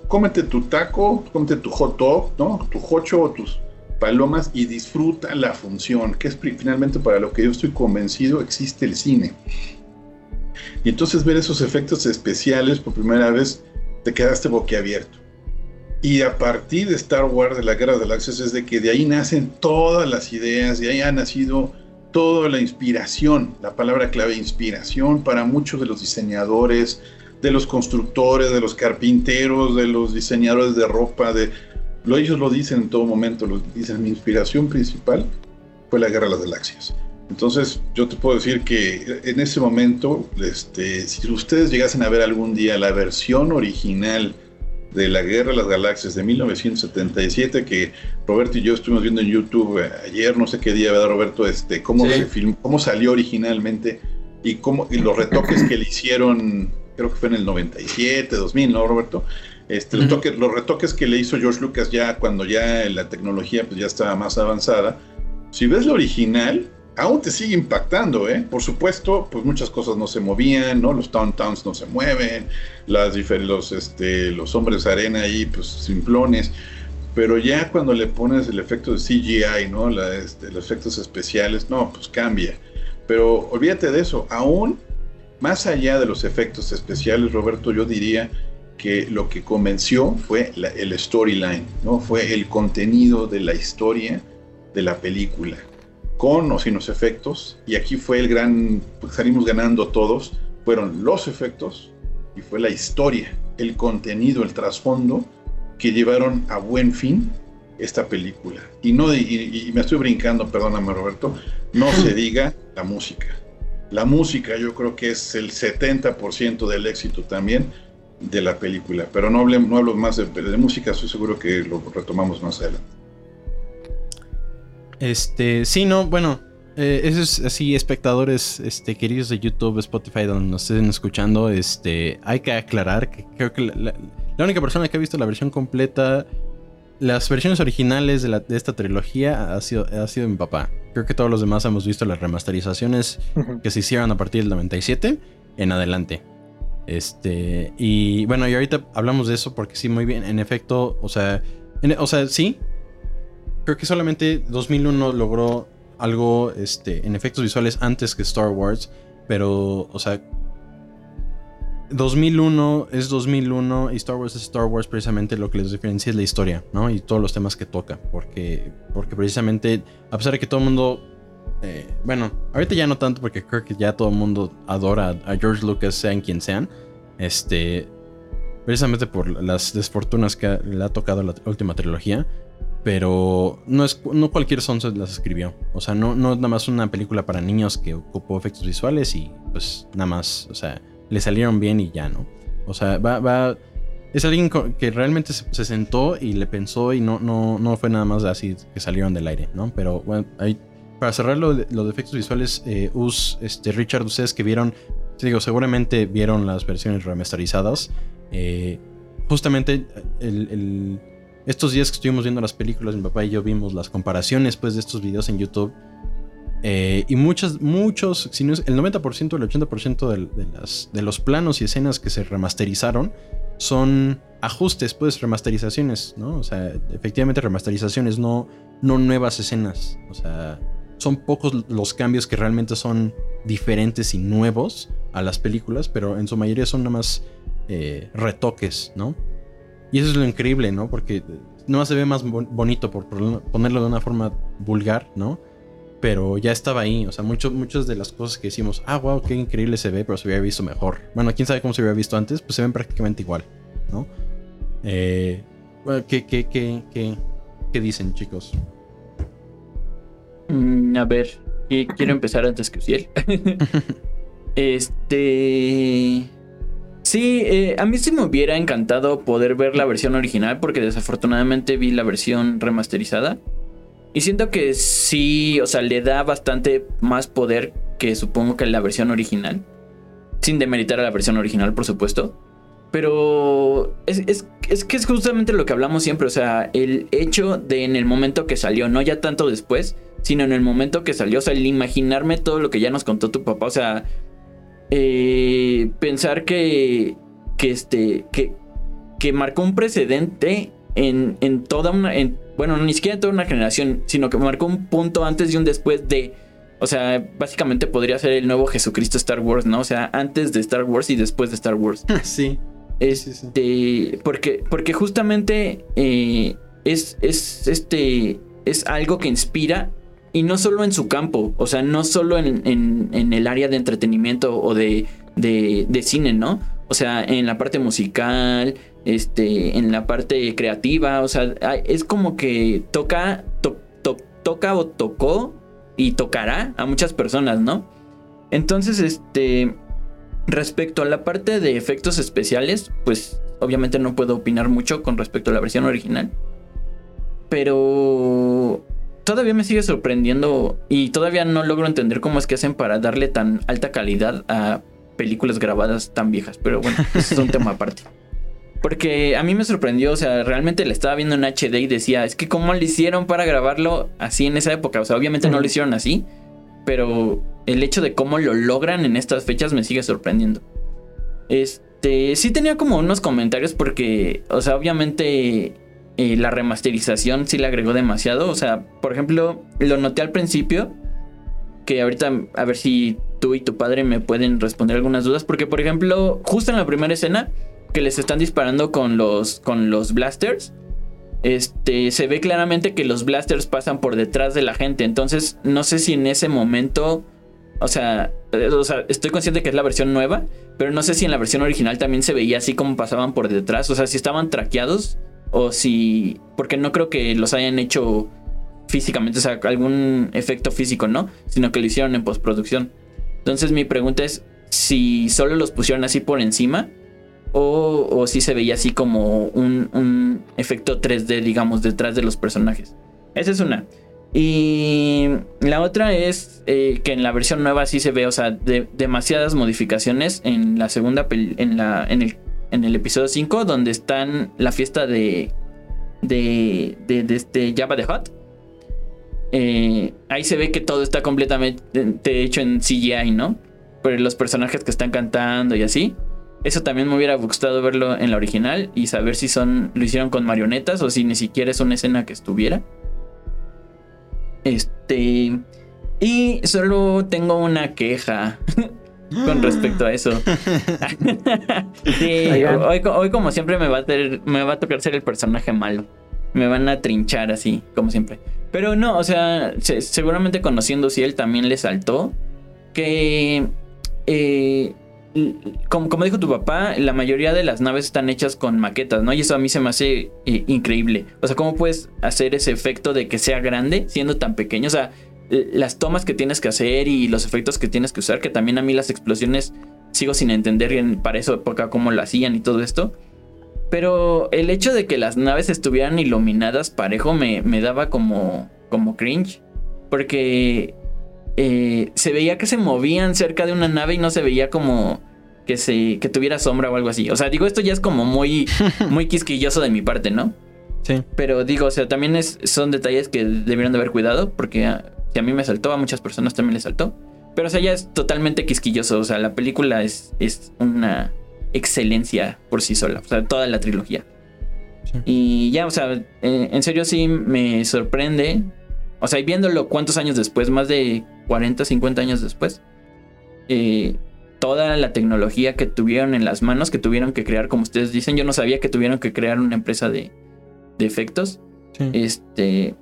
cómete tu taco, cómete tu hot dog, ¿no? tu hocho o tus palomas y disfruta la función, que es finalmente para lo que yo estoy convencido existe el cine. Y entonces ver esos efectos especiales por primera vez te quedaste boquiabierto. Y a partir de Star Wars, de la Guerra de Galaxias, es de que de ahí nacen todas las ideas, de ahí ha nacido toda la inspiración, la palabra clave inspiración para muchos de los diseñadores, de los constructores, de los carpinteros, de los diseñadores de ropa, de lo, ellos lo dicen en todo momento, lo dicen, mi inspiración principal fue la Guerra de las Galaxias. Entonces, yo te puedo decir que en ese momento, este, si ustedes llegasen a ver algún día la versión original de la Guerra de las Galaxias de 1977 que Roberto y yo estuvimos viendo en YouTube eh, ayer, no sé qué día, ¿verdad, Roberto? Este, cómo, se cómo salió originalmente y, cómo, y los retoques que le hicieron creo que fue en el 97, 2000, ¿no, Roberto? Este, los, toques- los retoques que le hizo George Lucas ya cuando ya la tecnología pues ya estaba más avanzada. Si ves la original, aún te sigue impactando, ¿eh? Por supuesto, pues muchas cosas no se movían, ¿no? Los Towns no se mueven, las los, este, los hombres arena ahí, pues simplones. Pero ya cuando le pones el efecto de CGI, ¿no? La, este, los efectos especiales, no, pues cambia. Pero olvídate de eso, aún más allá de los efectos especiales, Roberto, yo diría que lo que convenció fue la- el storyline, ¿no? Fue el contenido de la historia de la película, con o sin los efectos. Y aquí fue el gran, pues salimos ganando todos, fueron los efectos y fue la historia, el contenido, el trasfondo que llevaron a buen fin esta película. Y no, y, me estoy brincando, perdóname Roberto, no se diga la música. La música yo creo que es el 70% del éxito también de la película, pero no, hablem- no hablo más de, de música, estoy seguro que lo retomamos más adelante. Este, sí, no, bueno, eh, eso es así, espectadores este, queridos de YouTube, Spotify, donde nos estén escuchando, este, hay que aclarar que creo que la, la- la única persona que ha visto la versión completa, las versiones originales de, la- de esta trilogía ha sido, ha sido mi papá. Creo que todos los demás hemos visto las remasterizaciones que se hicieron a partir del 97 en adelante. Este, y bueno, y ahorita hablamos de eso porque sí, muy bien, en efecto, o sea, en- o sea, sí, creo que solamente 2001 logró algo este, en efectos visuales antes que Star Wars, pero, o sea, 2001 es 2001 y Star Wars es Star Wars, precisamente lo que les diferencia es la historia, ¿no? Y todos los temas que toca, porque, porque precisamente, a pesar de que todo el mundo, eh, bueno, ahorita ya no tanto porque creo que ya todo el mundo adora a George Lucas, sean quien sean, este, precisamente por las desfortunas que le ha tocado la última trilogía. Pero no es no cualquier sonso las escribió. O sea, no, no es nada más una película para niños que ocupó efectos visuales y pues nada más, o sea, le salieron bien y ya, ¿no? O sea, va, va. Es alguien que realmente se, se sentó y le pensó y no, no, no fue nada más así que salieron del aire, ¿no? Pero bueno, ahí, para cerrar lo de, lo de efectos visuales, eh, Us, este, Richard, ustedes que vieron, digo, seguramente vieron las versiones remasterizadas. eh, justamente el, estos días que estuvimos viendo las películas, mi papá y yo vimos las comparaciones pues, de estos videos en YouTube. eh, y muchos, muchos, si no es el 90%, el 80% del- de, las, de los planos y escenas que se remasterizaron son ajustes, pues remasterizaciones, ¿no? O sea, efectivamente remasterizaciones, no, no nuevas escenas. O sea, son pocos los cambios que realmente son diferentes y nuevos a las películas, pero en su mayoría son nada más eh, retoques, ¿no? Y eso es lo increíble, ¿no? Porque no se ve más bon- bonito por ponerlo de una forma vulgar, ¿no? Pero ya estaba ahí, o sea, mucho- muchas de las cosas que decimos, ah, wow, qué increíble se ve, pero se hubiera visto mejor. Bueno, quién sabe cómo se hubiera visto antes, pues se ven prácticamente igual, ¿no? Eh, ¿qué, qué, qué, qué, qué dicen, chicos? Mm, a ver, qui- quiero empezar antes que Uciel. este. Sí, eh, a mí sí me hubiera encantado poder ver la versión original porque desafortunadamente vi la versión remasterizada. Y siento que sí, o sea, le da bastante más poder que supongo que la versión original. Sin demeritar a la versión original, por supuesto. Pero es, es- es que es justamente lo que hablamos siempre. O sea, el hecho de en el momento que salió, no ya tanto después, sino en el momento que salió. O sea, el imaginarme todo lo que ya nos contó tu papá. O sea, eh, pensar que, que este, que, que marcó un precedente en, en toda una, en, bueno, ni siquiera en toda una generación, sino que marcó un punto antes y un después de, o sea, básicamente podría ser el nuevo Jesucristo Star Wars, ¿no? O sea, antes de Star Wars y después de Star Wars. sí. Este, porque, porque justamente eh, es, es, este, es algo que inspira y no solo en su campo, o sea, no solo en, el área de entretenimiento o de, de, cine, ¿no? O sea, en la parte musical, este, en la parte creativa, o sea, es como que toca, to- to- toca o tocó y tocará a muchas personas, ¿no? Entonces, este, respecto a la parte de efectos especiales, pues obviamente no puedo opinar mucho con respecto a la versión original. Pero todavía me sigue sorprendiendo y todavía no logro entender cómo es que hacen para darle tan alta calidad a películas grabadas tan viejas. Pero bueno, eso es un tema aparte. Porque a mí me sorprendió, o sea, realmente le estaba viendo en HD y decía, es que cómo le hicieron para grabarlo así en esa época. O sea, obviamente no lo hicieron así, pero el hecho de cómo lo logran en estas fechas me sigue sorprendiendo. Este, sí tenía como unos comentarios porque, o sea, obviamente eh, la remasterización sí le agregó demasiado. O sea, por ejemplo, lo noté al principio, que ahorita a ver si tú y tu padre me pueden responder algunas dudas, porque por ejemplo, justo en la primera escena que les están disparando con los, con los blasters, este, se ve claramente que los blasters pasan por detrás de la gente. Entonces, no sé si en ese momento, o sea, eh, o sea, estoy consciente que es la versión nueva, pero no sé si en la versión original también se veía así como pasaban por detrás. O sea, si estaban traqueados o si, porque no creo que los hayan hecho físicamente, o sea, algún efecto físico, ¿no? Sino que lo hicieron en postproducción. Entonces, mi pregunta es si solo los pusieron así por encima o, si se veía así como un, efecto 3D, digamos, detrás de los personajes. Esa es una. Y la otra es eh, que en la versión nueva sí se ve, o sea, demasiadas modificaciones en la segunda, en, la, en, el, en el episodio 5, donde están la fiesta de, de, de, este Java de Hot. Eh, ahí se ve que todo está completamente hecho en CGI, ¿no? Pero los personajes que están cantando y así. Eso también me hubiera gustado verlo en la original y saber si son lo hicieron con marionetas o si ni siquiera es una escena que estuviera. Este y solo tengo una queja con respecto a eso. hoy, como siempre me va, a me va a tocar ser el personaje malo. Me van a trinchar así, como siempre. Pero no, o sea, seguramente conociendo si él también le saltó que eh, como, como, dijo tu papá, la mayoría de las naves están hechas con maquetas, ¿no? Y eso a mí se me hace eh, increíble. O sea, ¿cómo puedes hacer ese efecto de que sea grande siendo tan pequeño? O sea, las tomas que tienes que hacer y los efectos que tienes que usar, que también a mí las explosiones sigo sin entender para esa época cómo lo hacían y todo esto. Pero el hecho de que las naves estuvieran iluminadas parejo me, me daba como, como cringe. Porque eh, se veía que se movían cerca de una nave y no se veía como que se que tuviera sombra o algo así. O sea, digo, esto ya es como muy muy quisquilloso de mi parte, ¿no? Sí. Pero digo, o sea, también es, son detalles que debieron de haber cuidado porque a, si a mí me saltó, a muchas personas también les saltó. Pero o sea, ya es totalmente quisquilloso, o sea, la película es es una excelencia por sí sola, o sea, toda la trilogía. Y ya, o sea, eh, en serio sí me sorprende o sea, y viéndolo cuántos años después, más de 40, 50 años después, eh, toda la tecnología que tuvieron en las manos, que tuvieron que crear, como ustedes dicen, yo no sabía que tuvieron que crear una empresa de, de efectos. Este,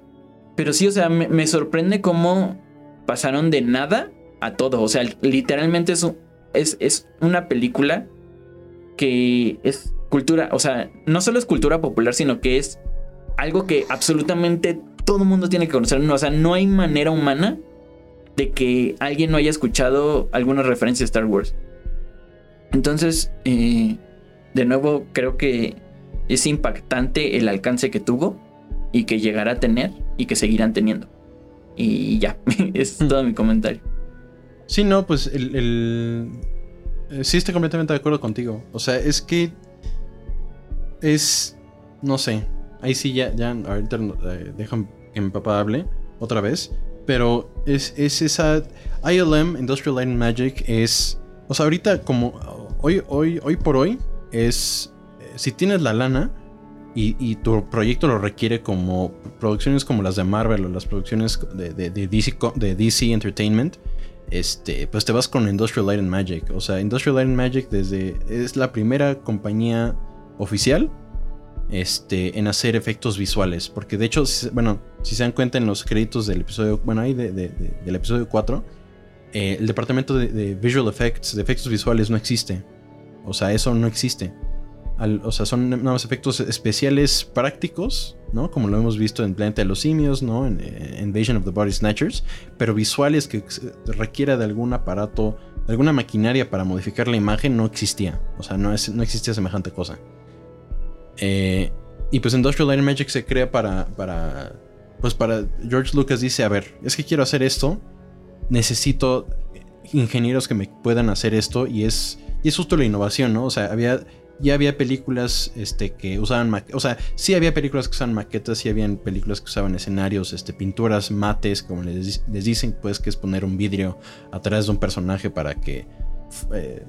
pero sí, o sea, me, sorprende cómo pasaron de nada a todo. O sea, literalmente es, es, es una película que es cultura, o sea, no solo es cultura popular, sino que es algo que absolutamente todo el mundo tiene que conocer. o sea, no hay manera humana de que alguien no haya escuchado alguna referencia a Star Wars. Entonces, eh, de nuevo, creo que es impactante el alcance que tuvo y que llegará a tener y que seguirán teniendo. Y ya, es todo mi comentario. Sí, no, pues el, el, Sí, estoy completamente de acuerdo contigo. O sea, es que... Es... No sé. Ahí sí ya, ya ahorita eh, dejan que mi papá hable otra vez. Pero es, es esa. ILM, Industrial Light and Magic, es. O sea, ahorita como. Hoy, hoy, hoy por hoy, es. Si tienes la lana y, tu proyecto lo requiere como producciones como las de Marvel o las producciones de, de, DC, de DC Entertainment, este, pues te vas con Industrial Light and Magic. O sea, Industrial Light and Magic desde. Es la primera compañía oficial este, en hacer efectos visuales. Porque de hecho, bueno, si se dan cuenta en los créditos del episodio, bueno, ahí del episodio 4, eh, el departamento de, Visual Effects, de efectos visuales, no existe. O sea, eso no existe. O sea, son nada efectos especiales prácticos, ¿no? Como lo hemos visto en Planeta de los Simios, ¿no? En, Invasion of the Body Snatchers. Pero visuales que requiera de algún aparato, de alguna maquinaria para modificar la imagen, no existía. O sea, no, es, no existía semejante cosa. Eh, y pues Industrial Light Magic se crea para, para. Pues para. George Lucas dice: A ver, es que quiero hacer esto. Necesito ingenieros que me puedan hacer esto y es, y es justo la innovación, ¿no? O sea, había, ya había películas este, que usaban maquetas, o sea, sí había películas que usaban maquetas, sí habían películas que usaban escenarios, este, pinturas, mates, como les, les dicen, pues que es poner un vidrio atrás de un personaje para que... Eh,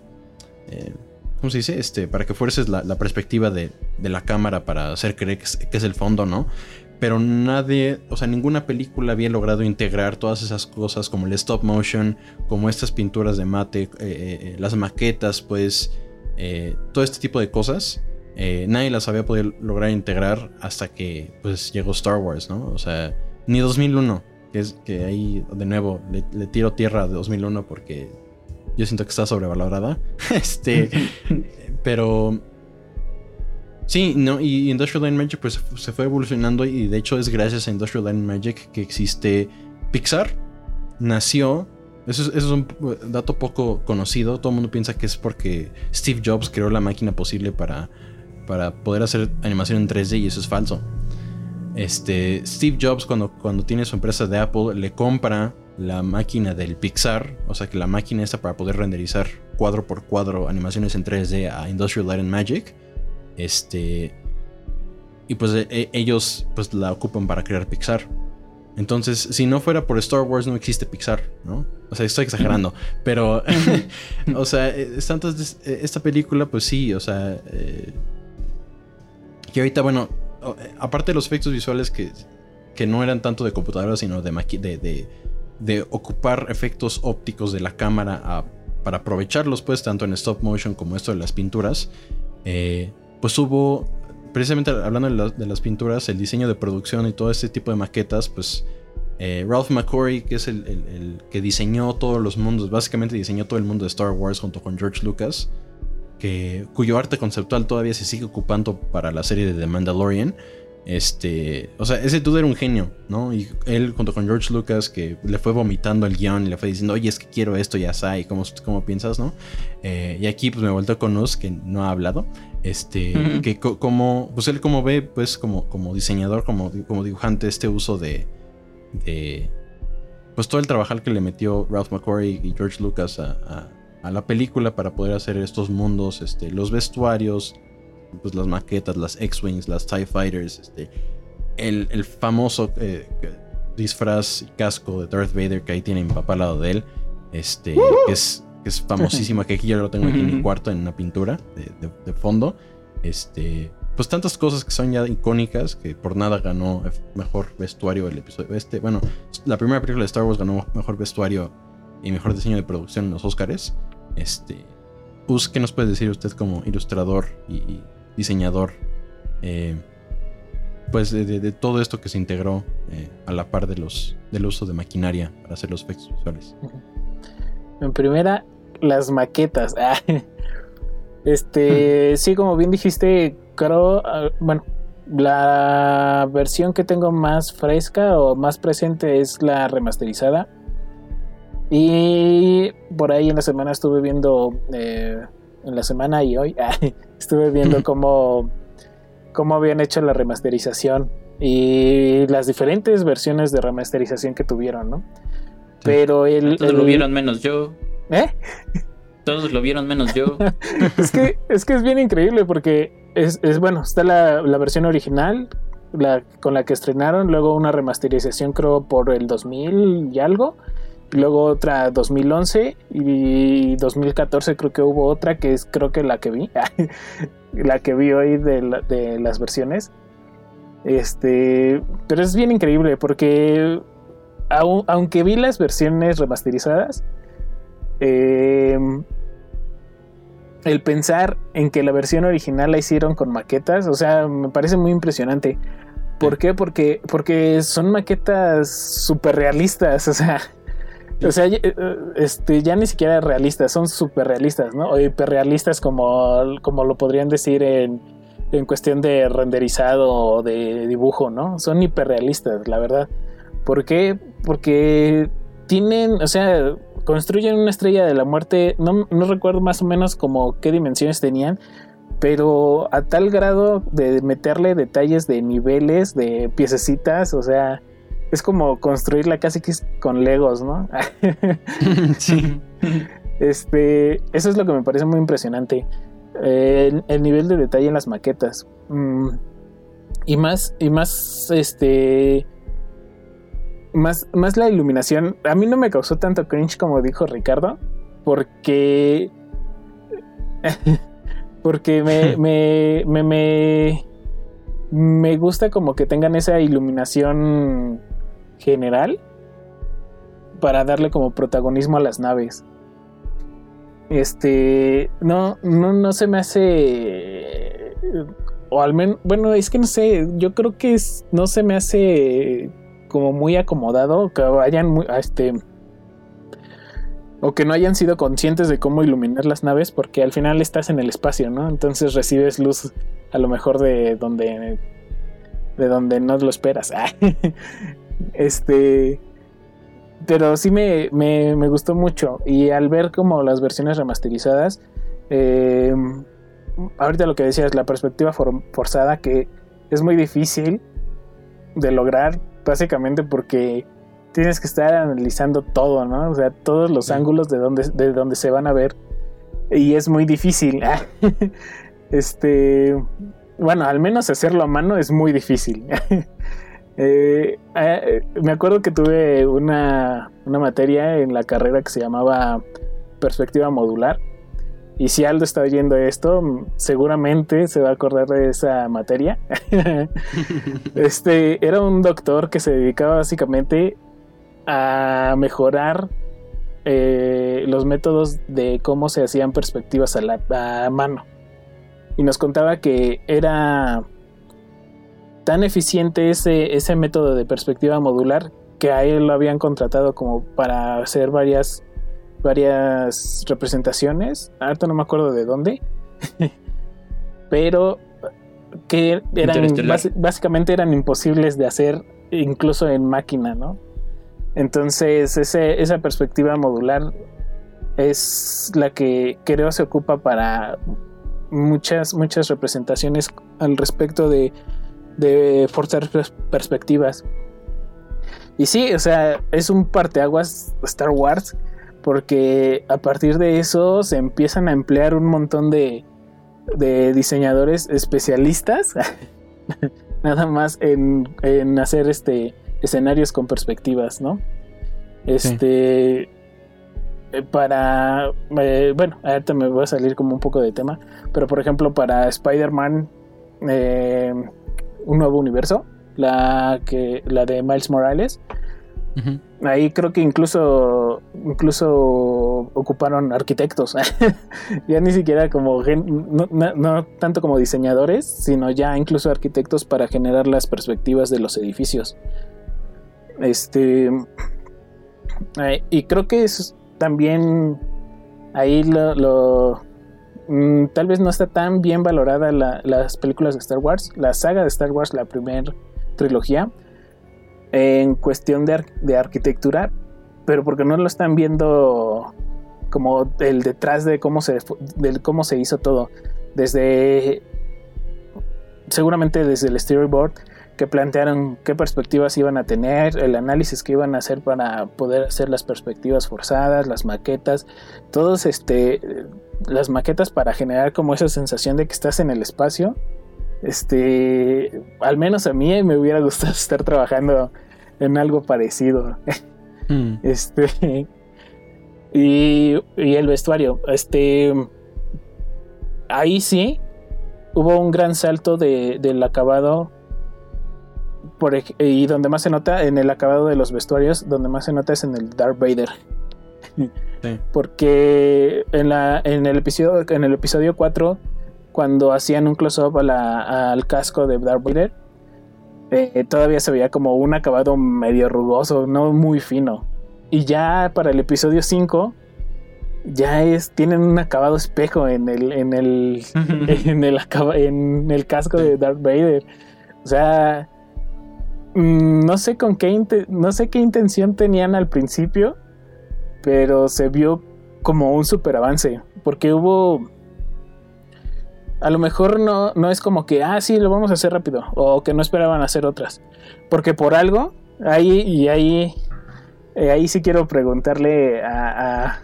eh, ¿Cómo se dice? Este, para que fuerces la, la perspectiva de, de, la cámara para hacer creer que es, el fondo, ¿no? pero nadie, o sea, ninguna película había logrado integrar todas esas cosas como el stop motion, como estas pinturas de mate, eh, las maquetas, pues, eh, todo este tipo de cosas. nadie las había podido lograr integrar hasta que, pues, llegó Star Wars, ¿no? O sea, ni 2001, que es que ahí, de nuevo, le, le tiro tierra de 2001 porque yo siento que está sobrevalorada. este, pero Sí, no, y Industrial Light Magic pues se fue evolucionando y de hecho es gracias a Industrial Light Magic que existe Pixar. Nació, eso es, un dato poco conocido, todo el mundo piensa que es porque Steve Jobs creó la máquina posible para, para poder hacer animación en 3D y eso es falso. Este, Steve Jobs cuando, cuando tiene su empresa de Apple le compra la máquina del Pixar, o sea que la máquina está para poder renderizar cuadro por cuadro animaciones en 3D a Industrial Light and Magic este. Y pues e, ellos pues la ocupan para crear Pixar. Entonces, si no fuera por Star Wars, no existe Pixar, ¿no? O sea, estoy exagerando. Pero, o sea, eh, eh, esta película, pues sí, o sea. Eh, que ahorita, bueno, aparte de los efectos visuales que, que no eran tanto de computadora, sino de, de, de, ocupar efectos ópticos de la cámara para aprovecharlos, pues, tanto en stop motion como esto de las pinturas. Eh, pues hubo, precisamente hablando de, las pinturas, el diseño de producción y todo este tipo de maquetas, pues eh, Ralph McCory, que es el, que diseñó todos los mundos, básicamente diseñó todo el mundo de Star Wars junto con George Lucas, que, cuyo arte conceptual todavía se sigue ocupando para la serie de The Mandalorian. Este, o sea, ese dude era un genio, ¿no? Y él junto con George Lucas que le fue vomitando el guion y le fue diciendo, oye, es que quiero esto, ya está, y cómo, cómo piensas, ¿no? Eh, y aquí pues me vuelto con Us, que no ha hablado, este, que como, pues él como ve, pues como, como diseñador, como, como dibujante, este uso de, de, pues todo el trabajo que le metió Ralph McCory y George Lucas a, a la película para poder hacer estos mundos, este, los vestuarios, pues, las maquetas, las X-Wings, las TIE Fighters, este, el, famoso eh, disfraz y casco de Darth Vader que ahí tiene mi papá al lado de él, este, que es, es famosísima, que aquí yo lo tengo aquí en mi cuarto en una pintura de, fondo. Este, pues tantas cosas que son ya icónicas que por nada ganó mejor vestuario el episodio este. Bueno, la primera película de Star Wars ganó mejor vestuario y mejor diseño de producción en los Oscars. Este, pues, ¿qué nos puede decir usted como ilustrador y diseñador, eh, pues de, todo esto que se integró eh, a la par de los, del uso de maquinaria para hacer los efectos visuales. En primera, las maquetas. Ah, este, sí, como bien dijiste, creo, ah, bueno, la versión que tengo más fresca o más presente es la remasterizada. Y por ahí en la semana estuve viendo eh, en la semana y hoy estuve viendo cómo, cómo habían hecho la remasterización y las diferentes versiones de remasterización que tuvieron, ¿no? Pero el... Todos lo vieron menos yo. ¿Eh? Todos lo vieron menos yo. es, que, es que es bien increíble porque es, bueno, está la, la versión original la, con la que estrenaron, luego una remasterización creo por el 2000 y algo, luego otra 2011 y 2014 creo que hubo otra que es creo que la que vi, la que vi hoy de, las versiones. Este, pero es bien increíble porque aunque vi las versiones remasterizadas, em, el pensar en que la versión original la hicieron con maquetas, o sea, me parece muy impresionante. ¿Por qué? Porque, porque son maquetas súper realistas, o sea, o sea, eh, este, ya ni siquiera realistas, son súper realistas, ¿no? O hiperrealistas como, como lo podrían decir en, en cuestión de renderizado o de dibujo, ¿no? Son hiperrealistas, la verdad. ¿Por qué? Porque tienen, o sea, construyen una estrella de la muerte, no, no recuerdo más o menos como qué dimensiones tenían, pero a tal grado de meterle detalles de niveles, de piececitas, o sea, es como construirla casi que con Legos, ¿no? sí. Este, eso es lo que me parece muy impresionante. Eh, el, el nivel de detalle en las maquetas. Mm, y más, y más, este, más, más la iluminación. A mí no me causó tanto cringe como dijo Ricardo, porque, porque me, me, me, me, me gusta como que tengan esa iluminación general para darle como protagonismo a las naves. Este, no, no, no se me hace, o al menos, bueno, es que no sé, yo creo que es, no se me hace como muy acomodado, que vayan muy, este, o que no hayan sido conscientes de cómo iluminar las naves, porque al final estás en el espacio, ¿no? Entonces recibes luz a lo mejor de donde, de donde no lo esperas. este, pero sí me, me, me, gustó mucho. Y al ver como las versiones remasterizadas, eh, ahorita lo que decías, la perspectiva for, forzada, que es muy difícil de lograr, básicamente porque tienes que estar analizando todo, ¿no? O sea, todos los sí. ángulos de donde, de donde se van a ver. Y es muy difícil. este. Bueno, al menos hacerlo a mano es muy difícil. Eh, eh, me acuerdo que tuve una, una, materia en la carrera que se llamaba perspectiva modular. Y si Aldo está oyendo esto, seguramente se va a acordar de esa materia. este era un doctor que se dedicaba básicamente a mejorar eh, los métodos de cómo se hacían perspectivas a, la, mano. Y nos contaba que era tan eficiente ese, ese método de perspectiva modular que a él lo habían contratado como para hacer varias varias representaciones. Ahorita no me acuerdo de dónde. Pero que eran básicamente eran imposibles de hacer incluso en máquina, ¿no? Entonces ese, esa perspectiva modular es la que creo se ocupa para muchas muchas representaciones al respecto de de forzar perspectivas. Y sí, o sea, es un parteaguas Star Wars, porque a partir de eso se empiezan a emplear un montón de, de diseñadores especialistas, nada más en, hacer este escenarios con perspectivas, ¿no? Este. Para. Eh, bueno, ahorita me voy a salir como un poco de tema. Pero por ejemplo, para Spider-Man. Eh, un nuevo universo, la que la de Miles Morales. Ahí creo que incluso incluso ocuparon arquitectos. ya ni siquiera como no, tanto como diseñadores, sino ya incluso arquitectos para generar las perspectivas de los edificios. Este eh, y creo que es también ahí lo, lo Mm, tal vez no está tan bien valorada la, las películas de Star Wars, la saga de Star Wars, la primera trilogía, en cuestión de, ar de, arquitectura, pero porque no lo están viendo como el detrás de cómo se, cómo se hizo todo, desde seguramente desde el storyboard que plantearon qué perspectivas iban a tener, el análisis que iban a hacer para poder hacer las perspectivas forzadas, las maquetas, todos este las maquetas para generar como esa sensación de que estás en el espacio. Este, al menos a mí me hubiera gustado estar trabajando en algo parecido. Mm. Este, y, y, el vestuario, este, ahí sí hubo un gran salto de, del acabado. Por, y donde más se nota en el acabado de los vestuarios, donde más se nota es en el Darth Vader. Sí. Porque en, la, en, el episodio, en el episodio 4, cuando hacían un close-up al casco de Darth Vader, eh, todavía se veía como un acabado medio rugoso, no muy fino. Y ya para el episodio 5, ya es, tienen un acabado espejo en el, en el, en el, en el casco de Darth Vader. O sea, mm, no sé con qué, no sé qué intención tenían al principio pero se vio como un super avance, porque hubo... A lo mejor no, no es como que, ah, sí, lo vamos a hacer rápido, o que no esperaban hacer otras, porque por algo ahí y ahí, eh, ahí sí quiero preguntarle a,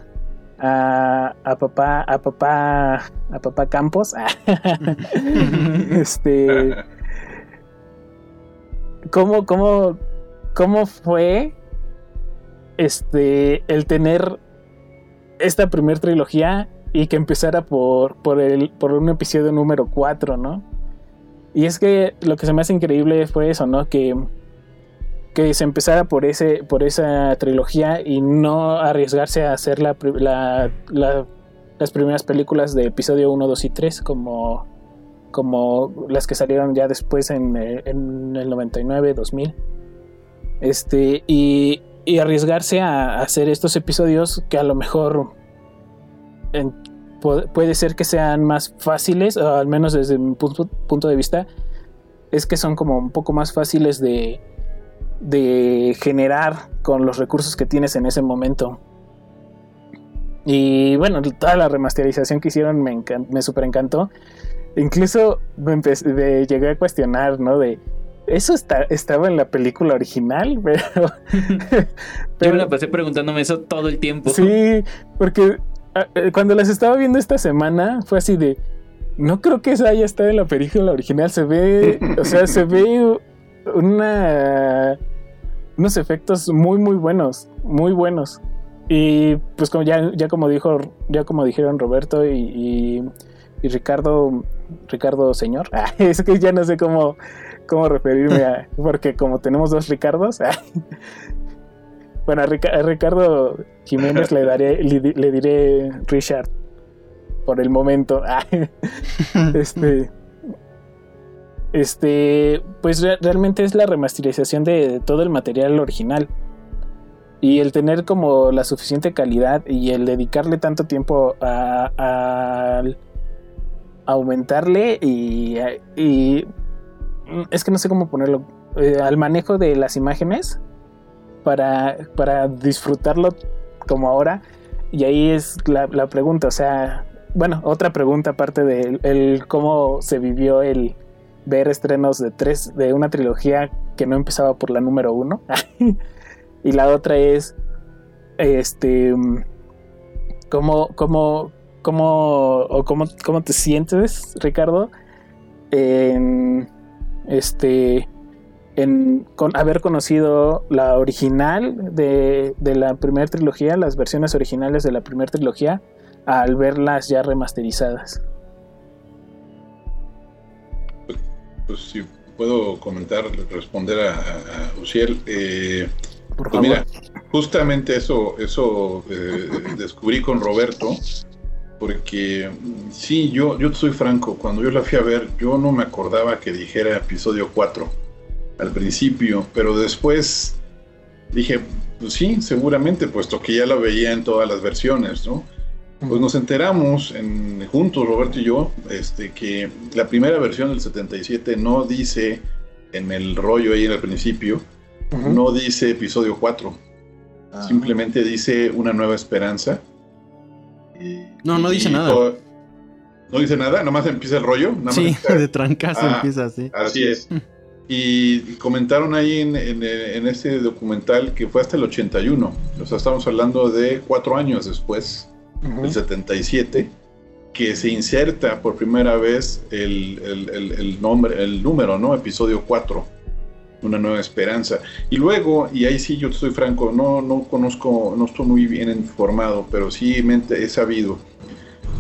a, a, papá, a papá, a papá Campos, este, ¿cómo, cómo, cómo fue este el tener esta primera trilogía y que empezara por, por, el, por un episodio número 4, ¿no? Y es que lo que se me hace increíble fue eso, ¿no? Que, que se empezara por, ese, por esa trilogía y no arriesgarse a hacer la, la- la- las primeras películas de episodio 1, 2 y 3 como, como las que salieron ya después en, en el 99, 2000. Este, y, y arriesgarse a hacer estos episodios que a lo mejor en- puede ser que sean más fáciles, o al menos desde mi punto, punto de vista, es que son como un poco más fáciles de, de generar con los recursos que tienes en ese momento. Y bueno, toda la remasterización que hicieron me, me super encantó. Incluso me empe- me llegué a cuestionar, ¿no? De, ¿eso está, estaba en la película original? Pero, Yo me la pasé preguntándome eso todo el tiempo. Sí, porque cuando las estaba viendo esta semana fue así de. No creo que esa haya estado en la película original. Se ve. o sea, se ve una. Unos efectos muy, muy buenos. Muy buenos. Y pues como ya, ya como dijo, ya como dijeron Roberto y, y, y Ricardo, Ricardo señor, ah, es que ya no sé cómo, cómo referirme a, porque como tenemos dos Ricardos, ah, bueno, a, Rica- a Ricardo Jiménez le, daré, le, di- le diré Richard por el momento. Ah, este, este, pues re- realmente es la remasterización de, todo el material original. Y el tener como la suficiente calidad y el dedicarle tanto tiempo a, a- aumentarle y, y es que no sé cómo ponerlo eh, al manejo de las imágenes para, para disfrutarlo como ahora. Y ahí es la, la pregunta, o sea, bueno, otra pregunta aparte de el cómo se vivió el ver estrenos de tres, de una trilogía que no empezaba por la número uno. y la otra es, este, cómo, cómo, cómo, o cómo, cómo te sientes, Ricardo, en, este, en con haber conocido la original de, de la primera trilogía, las versiones originales de la primera trilogía, al verlas ya remasterizadas. Pues si puedo comentar, responder a, a- Uciel. eh, Por pues favor. mira, justamente eso, eso eh, descubrí con Roberto, porque mm, sí, yo, yo soy franco, cuando yo la fui a ver, yo no me acordaba que dijera episodio 4 al principio, pero después dije, pues sí, seguramente, puesto que ya la veía en todas las versiones, ¿no? Pues nos enteramos en, juntos, Roberto y yo, este, que la primera versión del 77 no dice en el rollo ahí al principio, Ujú. no dice episodio 4, Ah. simplemente dice una nueva esperanza. Y- No, no dice nada. todo- no dice nada, nomás empieza el rollo. Nada más Sí, empieza- de trancazo Ah. empieza así. Así es. Y comentaron ahí en, en, en este documental que fue hasta el 81. O sea, estamos hablando de cuatro años después, Ujú. el 77, que se inserta por primera vez el, el- el- el nombre, el número, ¿no? Episodio 4, Una Nueva Esperanza. Y luego, y ahí sí yo estoy franco, no, no conozco, no estoy muy bien informado, pero sí mente- he sabido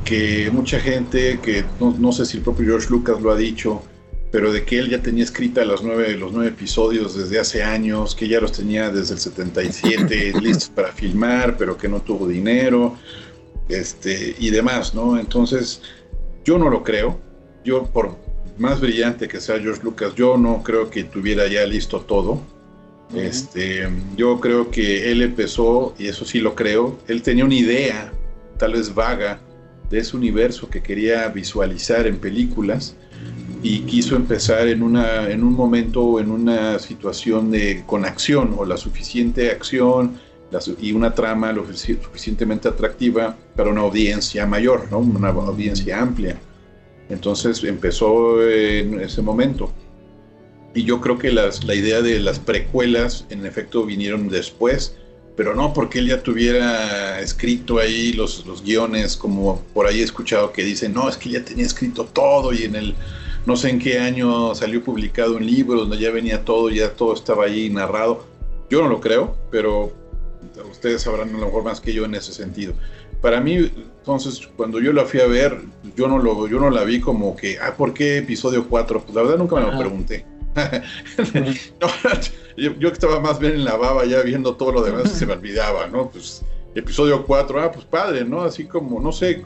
que mucha gente, que no, no sé si el propio George Lucas lo ha dicho, pero de que él ya tenía escrita las nueve, los nueve episodios desde hace años, que ya los tenía desde el 77 listos para filmar, pero que no tuvo dinero, este, y demás, ¿no? Entonces, yo no lo creo. Yo, por más brillante que sea George Lucas, yo no creo que tuviera ya listo todo. Este, yo creo que él empezó, y eso sí lo creo, él tenía una idea, tal vez vaga, de ese universo que quería visualizar en películas y quiso empezar en, una, en un momento, en una situación de, con acción o la suficiente acción la y una trama lo sufici- suficientemente atractiva para una audiencia mayor, ¿no? una audiencia amplia. Entonces empezó en ese momento. Y yo creo que las, la idea de las precuelas, en efecto, vinieron después, pero no porque él ya tuviera escrito ahí los, los guiones, como por ahí he escuchado que dicen, no, es que ya tenía escrito todo y en el no sé en qué año salió publicado un libro donde ya venía todo, ya todo estaba ahí narrado. Yo no lo creo, pero ustedes sabrán a lo mejor más que yo en ese sentido. Para mí, entonces, cuando yo la fui a ver, yo no, lo, yo no la vi como que, ah, ¿por qué episodio 4? Pues la verdad nunca me lo pregunté. no, yo, yo, estaba más bien en la baba ya viendo todo lo demás y se me olvidaba, ¿no? Pues episodio 4, ah, pues padre, ¿no? Así como, no sé,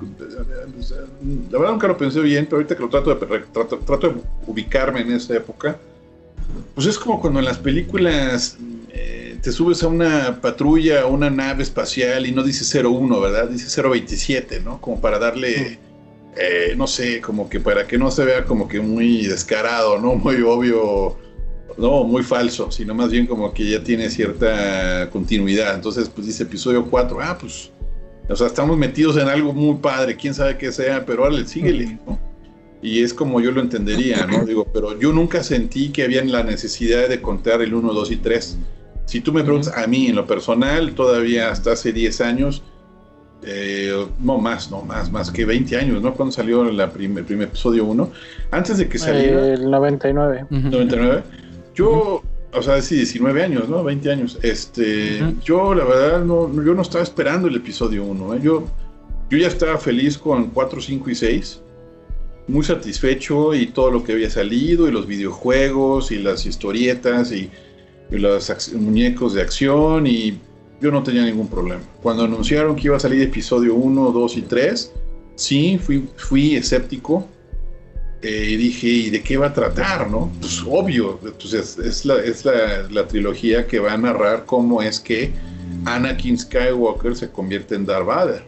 la verdad nunca lo pensé bien, pero ahorita que lo trato de, trato, trato de ubicarme en esa época, pues es como cuando en las películas eh, te subes a una patrulla o una nave espacial y no dice 01, ¿verdad? Dice 027, ¿no? Como para darle, eh, no sé, como que para que no se vea como que muy descarado, ¿no? Muy obvio no, muy falso, sino más bien como que ya tiene cierta continuidad. Entonces, pues dice episodio 4, ah, pues, o sea, estamos metidos en algo muy padre, quién sabe qué sea, pero órale, síguele, ¿no? Y es como yo lo entendería, ¿no? Digo, pero yo nunca sentí que había la necesidad de contar el 1, 2 y 3. Si tú me preguntas a mí, en lo personal, todavía hasta hace 10 años, eh, no más, no más, más que 20 años, ¿no? Cuando salió la el primer episodio 1, antes de que saliera... El 99. 99 yo, o sea, sí, 19 años, ¿no? 20 años. Este, yo la verdad no, yo no estaba esperando el episodio 1, ¿eh? Yo, yo ya estaba feliz con 4, 5 y 6. Muy satisfecho y todo lo que había salido, y los videojuegos, y las historietas, y, los muñecos de acción, y yo no tenía ningún problema. Cuando anunciaron que iba a salir episodio 1, 2 y 3, sí, fui, fui escéptico eh, y dije, ¿y de qué va a tratar? ¿no? Pues obvio, entonces es, la, es la, la, trilogía que va a narrar cómo es que Anakin Skywalker se convierte en Darth Vader.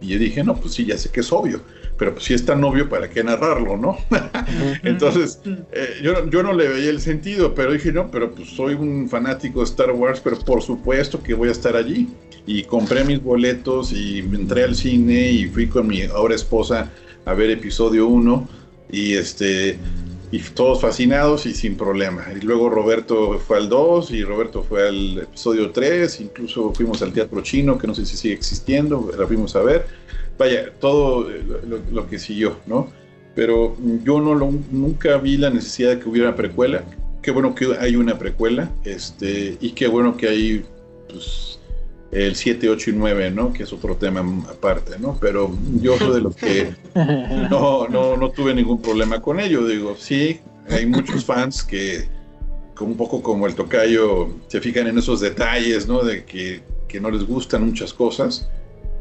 Y yo dije, no, pues sí, ya sé que es obvio, pero pues si es tan obvio, ¿para qué narrarlo, no? Entonces, eh, yo, yo no le veía el sentido, pero dije, no, pero pues soy un fanático de Star Wars, pero por supuesto que voy a estar allí. Y compré mis boletos y entré al cine y fui con mi ahora esposa a ver episodio 1 y este y todos fascinados y sin problema. Y luego Roberto fue al 2 y Roberto fue al episodio 3, incluso fuimos al Teatro Chino, que no sé si sigue existiendo, la fuimos a ver. Vaya, todo lo, que siguió, ¿no? Pero yo no lo, nunca vi la necesidad de que hubiera una precuela. Qué bueno que hay una precuela, este, y qué bueno que hay pues, el 7, 8 y 9, ¿no? Que es otro tema aparte, ¿no? Pero yo soy de los que no, no, no tuve ningún problema con ello. Digo, sí, hay muchos fans que, un poco como el tocayo, se fijan en esos detalles, ¿no? De que, que no les gustan muchas cosas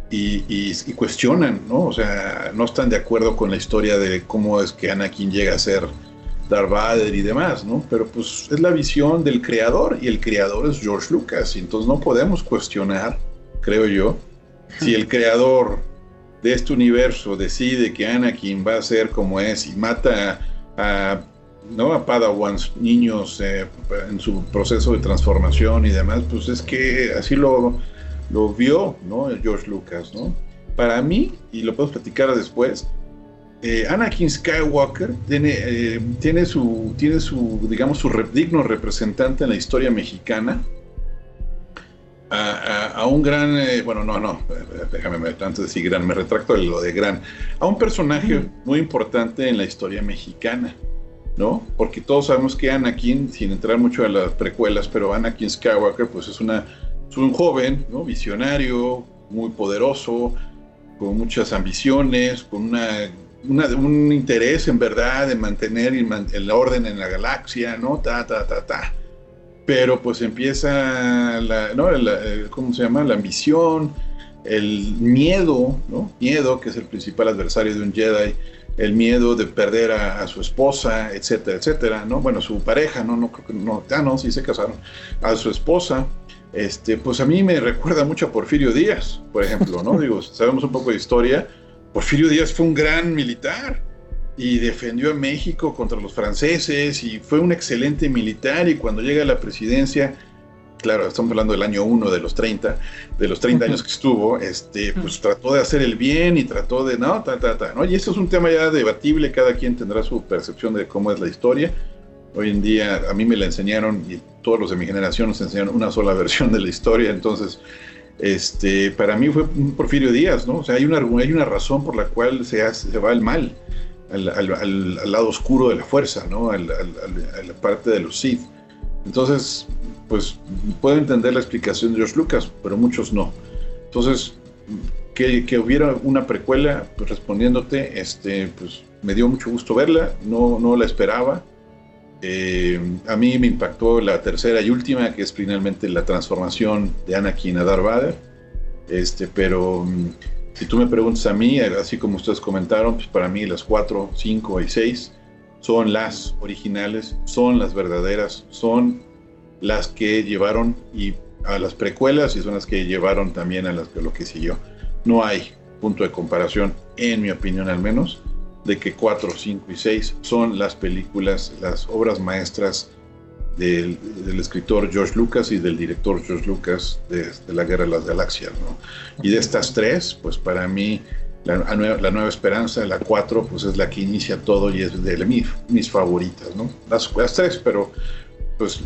y, y, y, cuestionan, ¿no? O sea, no están de acuerdo con la historia de cómo es que Anakin llega a ser Darth Vader y demás, ¿no? Pero pues es la visión del creador y el creador es George Lucas, y entonces no podemos cuestionar, creo yo, si el creador de este universo decide que Anakin va a ser como es y mata a, ¿no? a Padawans, niños eh, en su proceso de transformación y demás, pues es que así lo, lo vio, ¿no? George Lucas, ¿no? Para mí, y lo puedo platicar después, eh, Anakin Skywalker tiene, eh, tiene, su, tiene su, digamos, su digno representante en la historia mexicana. A, un gran, eh, bueno, no, no, déjame, antes de decir gran, me retracto de lo de gran, a un personaje muy importante en la historia mexicana, ¿no? Porque todos sabemos que Anakin, sin entrar mucho a las precuelas, pero Anakin Skywalker, pues es, una, es un joven, ¿no? Visionario, muy poderoso, con muchas ambiciones, con una un interés en verdad de mantener el orden en la galaxia, ¿no? Ta, ta, ta, ta. Pero pues empieza la, ¿no? ¿cómo se llama? La ambición, el miedo, ¿no? Miedo, que es el principal adversario de un Jedi, el miedo de perder a, su esposa, etcétera, etcétera, ¿no? Bueno, su pareja, ¿no? No creo que, no, ah, no, sí se casaron, a su esposa, este, pues a mí me recuerda mucho a Porfirio Díaz, por ejemplo, ¿no? Digo, sabemos un poco de historia, Porfirio Díaz fue un gran militar y defendió a México contra los franceses y fue un excelente militar y cuando llega a la presidencia, claro, estamos hablando del año 1 de los 30, de los 30 años que estuvo, este, pues trató de hacer el bien y trató de, no, ta, ta, ta, ¿no? Y eso es un tema ya debatible, cada quien tendrá su percepción de cómo es la historia, Hoy en día a mí me la enseñaron y todos los de mi generación nos enseñaron una sola versión de la historia, entonces este, para mí fue un Porfirio Díaz, ¿no? O sea, hay una, hay una razón por la cual se, va el mal, al, lado oscuro de la fuerza, ¿no? a la parte de los Sith. Entonces, pues puedo entender la explicación de George Lucas, pero muchos no. Entonces, que, que hubiera una precuela, pues respondiéndote, este, pues me dio mucho gusto verla, no, no la esperaba. Eh, a mí me impactó la tercera y última, que es finalmente la transformación de Anakin a Darth Vader. Este, pero mm, si tú me preguntas a mí, así como ustedes comentaron, pues para mí las 4, 5 y 6 son las originales, son las verdaderas, son las que llevaron y a las precuelas y son las que llevaron también a las, lo que siguió. No hay punto de comparación, en mi opinión al menos, de que 4, 5 y 6 son las películas, las obras maestras del, del, escritor George Lucas y del director George Lucas de, de la Guerra de las Galaxias. ¿no? Y de estas tres, pues para mí la, la, Nueva Esperanza, la 4, pues es la que inicia todo y es de mis, mis favoritas, ¿no? Las, las, tres, pero pues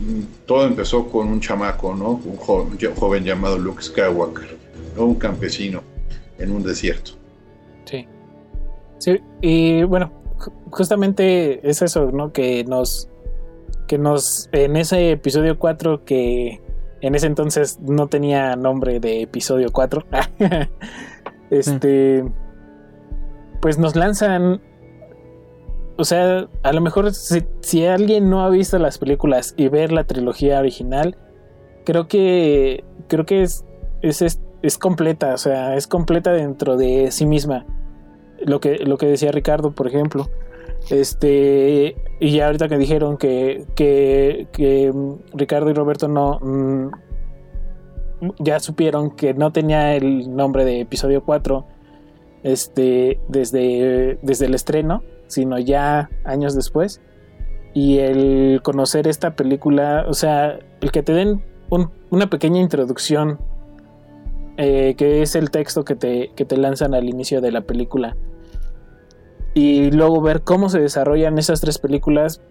todo empezó con un chamaco, ¿no? Un joven, llamado Luke Skywalker, ¿no? Un campesino en un desierto. Sí. Sí, y bueno, justamente es eso, ¿no? Que nos, que nos, en ese episodio 4 que en ese entonces no tenía nombre de episodio 4, este, pues nos lanzan, o sea, a lo mejor si, alguien no ha visto las películas y ver la trilogía original, creo que, creo que es, es, es completa, o sea, es completa dentro de sí misma lo que, lo que decía Ricardo, por ejemplo. Este, y ya ahorita que dijeron que, que, Ricardo y Roberto no mm, ya supieron que no tenía el nombre de episodio 4 este, desde, desde el estreno, sino ya años después. Y el conocer esta película, o sea, el que te den un, una pequeña introducción, eh, que es el texto que te, que te lanzan al inicio de la película, y luego ver cómo se desarrollan esas tres películas,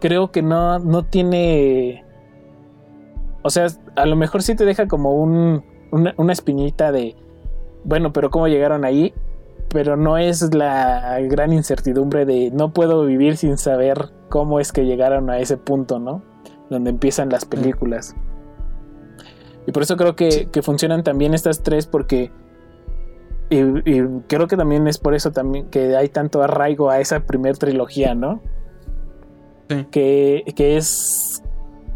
creo que no, no tiene... O sea, a lo mejor sí te deja como un, una, una espinita de, bueno, pero cómo llegaron ahí, pero no es la gran incertidumbre de no puedo vivir sin saber cómo es que llegaron a ese punto, ¿no? Donde empiezan las películas. Y por eso creo que, sí. que funcionan también estas tres porque y, y, creo que también es por eso también que hay tanto arraigo a esa primer trilogía, ¿no? Sí. Que, que, es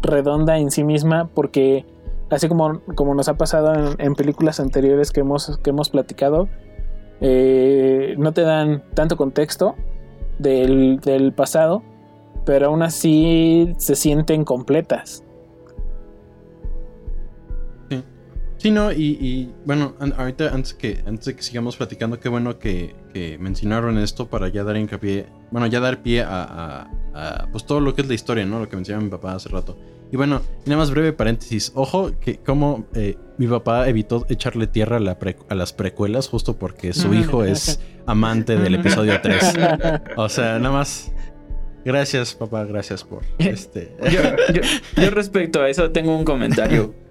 redonda en sí misma porque así como, como nos ha pasado en, en películas anteriores que hemos, que hemos platicado, eh, no te dan tanto contexto del, del pasado, pero aún así se sienten completas. Sí, no, y, y bueno, an, ahorita antes que antes de que sigamos platicando, qué bueno que, que, mencionaron esto para ya dar hincapié, bueno, ya dar pie a, a, a, pues todo lo que es la historia, ¿no? Lo que mencionaba mi papá hace rato. Y bueno, y nada más breve paréntesis, ojo que como eh, mi papá evitó echarle tierra a, la pre, a, las precuelas justo porque su hijo es amante del episodio 3. O sea, nada más Gracias, papá, gracias por este. yo, yo, yo respecto a eso tengo un comentario.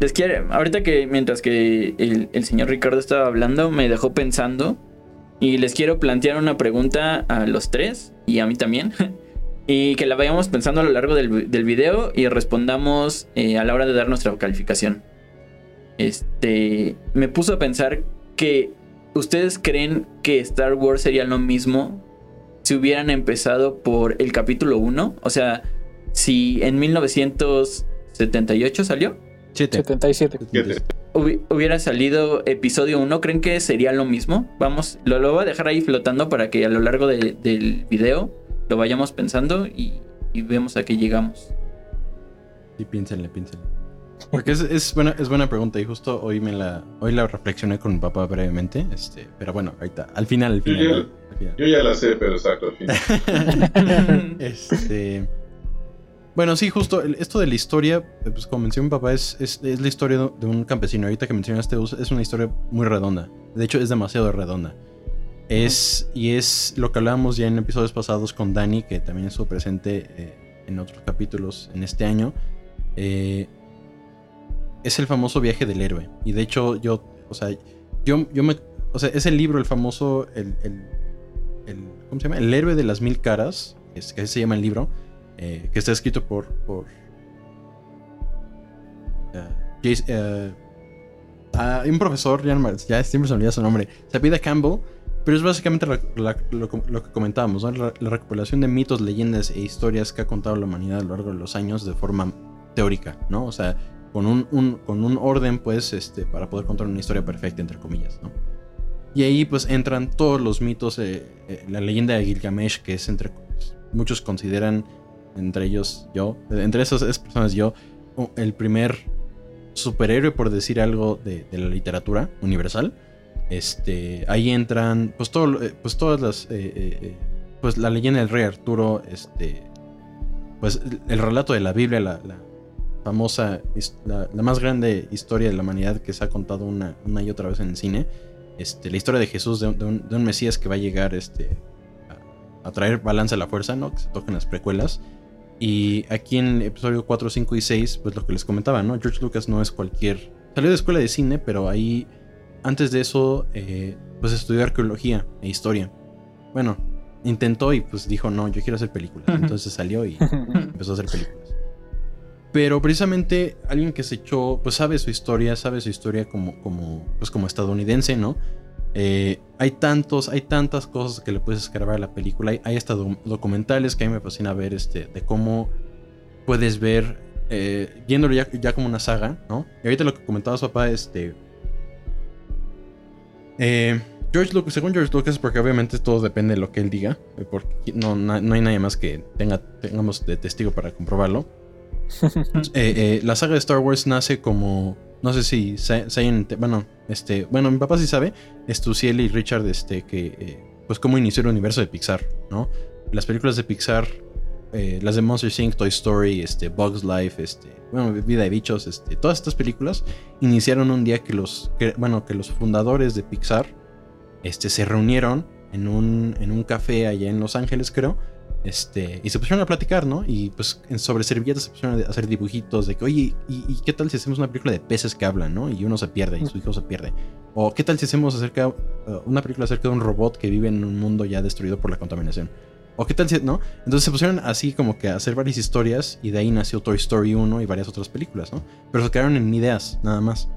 Les quiero, ahorita que mientras que el, señor Ricardo estaba hablando, me dejó pensando y les quiero plantear una pregunta a los tres y a mí también. y que la vayamos pensando a lo largo del, del video y respondamos eh, a la hora de dar nuestra calificación. Este, me puso a pensar que ustedes creen que Star Wars sería lo mismo si hubieran empezado por el capítulo 1. O sea, si en 1978 salió. 77. Hubiera salido episodio 1, ¿creen que sería lo mismo? Vamos, lo, lo voy a dejar ahí flotando para que a lo largo de, del video lo vayamos pensando y, y, vemos a qué llegamos. Sí, piénsenle, piénsenle. Porque es, es, buena, es buena pregunta y justo hoy me la, hoy la reflexioné con mi papá brevemente, este, pero bueno, ahorita, al final, al final. Yo ya, al final. Yo ya la sé, pero exacto, al final. este... Bueno, sí, justo esto de la historia, pues como mencionó mi papá, es, es, es, la historia de un campesino. Ahorita que mencionaste, es una historia muy redonda. De hecho, es demasiado redonda. Es, y es lo que hablábamos ya en episodios pasados con Dani, que también estuvo presente eh, en otros capítulos en este año. Eh, es el famoso viaje del héroe. Y de hecho, yo, o sea, yo, yo me. O sea, es el libro, el famoso. El, el, el- ¿Cómo se llama? El héroe de las mil caras. Es, que así se llama el libro. Eh, que está escrito por. por eh, Jace- eh, ah, un profesor, ya, siempre se olvida su nombre. Se pide Campbell. Pero es básicamente la- la- lo, lo que comentábamos, ¿no? la, la recopilación de mitos, leyendas e historias que ha contado la humanidad a lo largo de los años de forma teórica, ¿no? O sea, con un, un- con un orden, pues, este, para poder contar una historia perfecta, entre comillas, ¿no? Y ahí, pues, entran todos los mitos, eh, eh, la leyenda de Gilgamesh, que es entre, muchos consideran, entre ellos yo, entre esas, esas personas yo, el primer superhéroe, por decir algo, de, de la literatura universal. Este, ahí entran, pues, todo, eh, pues todas las, eh, eh, pues, la leyenda del rey Arturo, este, pues, el, el relato de la Biblia, la, famosa, la, más grande historia de la humanidad que se ha contado una, una y otra vez en el cine. Este, la historia de Jesús, de, un- de un, Mesías que va a llegar este, a, a traer balance a la fuerza, ¿no? Que se tocan las precuelas. Y aquí en el episodio 4, 5 y 6, pues lo que les comentaba, ¿no? George Lucas no es cualquier... Salió de escuela de cine, pero ahí, antes de eso, eh, pues estudió arqueología e historia. Bueno, intentó y pues dijo, no, yo quiero hacer películas. Entonces salió y empezó a hacer películas. Pero precisamente alguien que se echó, pues sabe su historia, sabe su historia como, como, pues como estadounidense, ¿no? Eh, hay tantos, hay tantas cosas que le puedes escarbar a la película. Hay, hay hasta do- documentales que a mí me fascina ver, este, de cómo puedes ver, eh, viéndolo ya, ya como una saga, ¿no? Y ahorita lo que comentaba su papá, este... eh, George Lucas, según George Lucas, porque obviamente todo depende de lo que él diga, eh, porque no, na- no hay nadie más que tenga, tengamos de testigo para comprobarlo. La saga de Star Wars nace como. No sé si te- Bueno, este. Bueno, mi papá sí sabe. Estuciel y Richard, este, que. eh, pues cómo inició el universo de Pixar, ¿no? Las películas de Pixar. eh, las de Monster Inc., Toy Story, este, Bugs Life, este, bueno, Vida de Bichos, este, todas estas películas iniciaron un día que los, bueno, que los fundadores de Pixar, este, se reunieron en un, en un café allá en Los Ángeles, creo, este, y se pusieron a platicar, ¿no? Y pues sobre servilletas se pusieron a hacer dibujitos de que, oye, ¿y, y qué tal si hacemos una película de peces que hablan, ¿no? Y uno se pierde y su hijo se pierde. O qué tal si hacemos acerca, uh, una película acerca de un robot que vive en un mundo ya destruido por la contaminación. O qué tal si, ¿no? Entonces se pusieron así como que a hacer varias historias y de ahí nació Toy Story 1 y varias otras películas, ¿no? Pero se quedaron en ideas, nada más.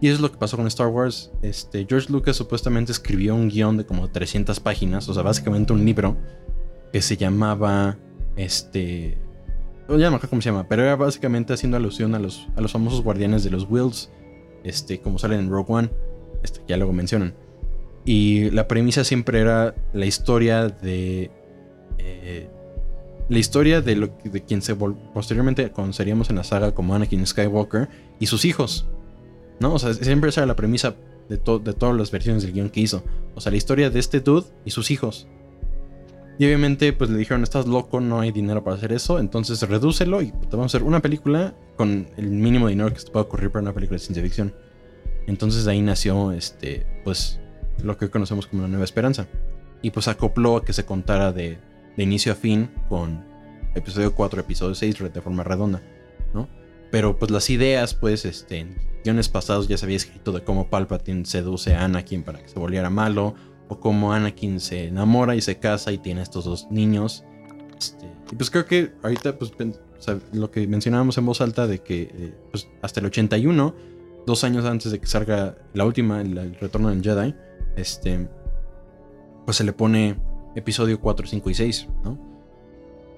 Y eso es lo que pasó con Star Wars. Este, George Lucas supuestamente escribió un guion de como 300 páginas, o sea, básicamente un libro que se llamaba este ya no me acuerdo cómo se llama pero era básicamente haciendo alusión a los a los famosos guardianes de los Wills este como salen en Rogue One este ya luego mencionan. Y la premisa siempre era la historia de eh, la historia de lo de quien se posteriormente conoceríamos en la saga como Anakin Skywalker y sus hijos no o sea siempre esa era la premisa de, de todas las versiones del guion que hizo. O sea la historia de este dude y sus hijos y obviamente, pues le dijeron, estás loco, no hay dinero para hacer eso, entonces redúcelo y te vamos a hacer una película con el mínimo dinero que se pueda ocurrir para una película de ciencia ficción. Entonces de ahí nació, este, pues, lo que hoy conocemos como la Nueva Esperanza. Y pues acopló a que se contara de, de inicio a fin con episodio 4, episodio 6 de forma redonda, ¿no? Pero pues las ideas, pues, este, en guiones pasados ya se había escrito de cómo Palpatine seduce a Anakin para que se volviera malo, o cómo Anakin se enamora y se casa y tiene estos dos niños. Este, y pues creo que ahorita, pues, lo que mencionábamos en voz alta de que eh, pues, hasta el 81, dos años antes de que salga la última, el, el retorno del Jedi, este, pues se le pone episodio 4, 5 y 6, ¿no?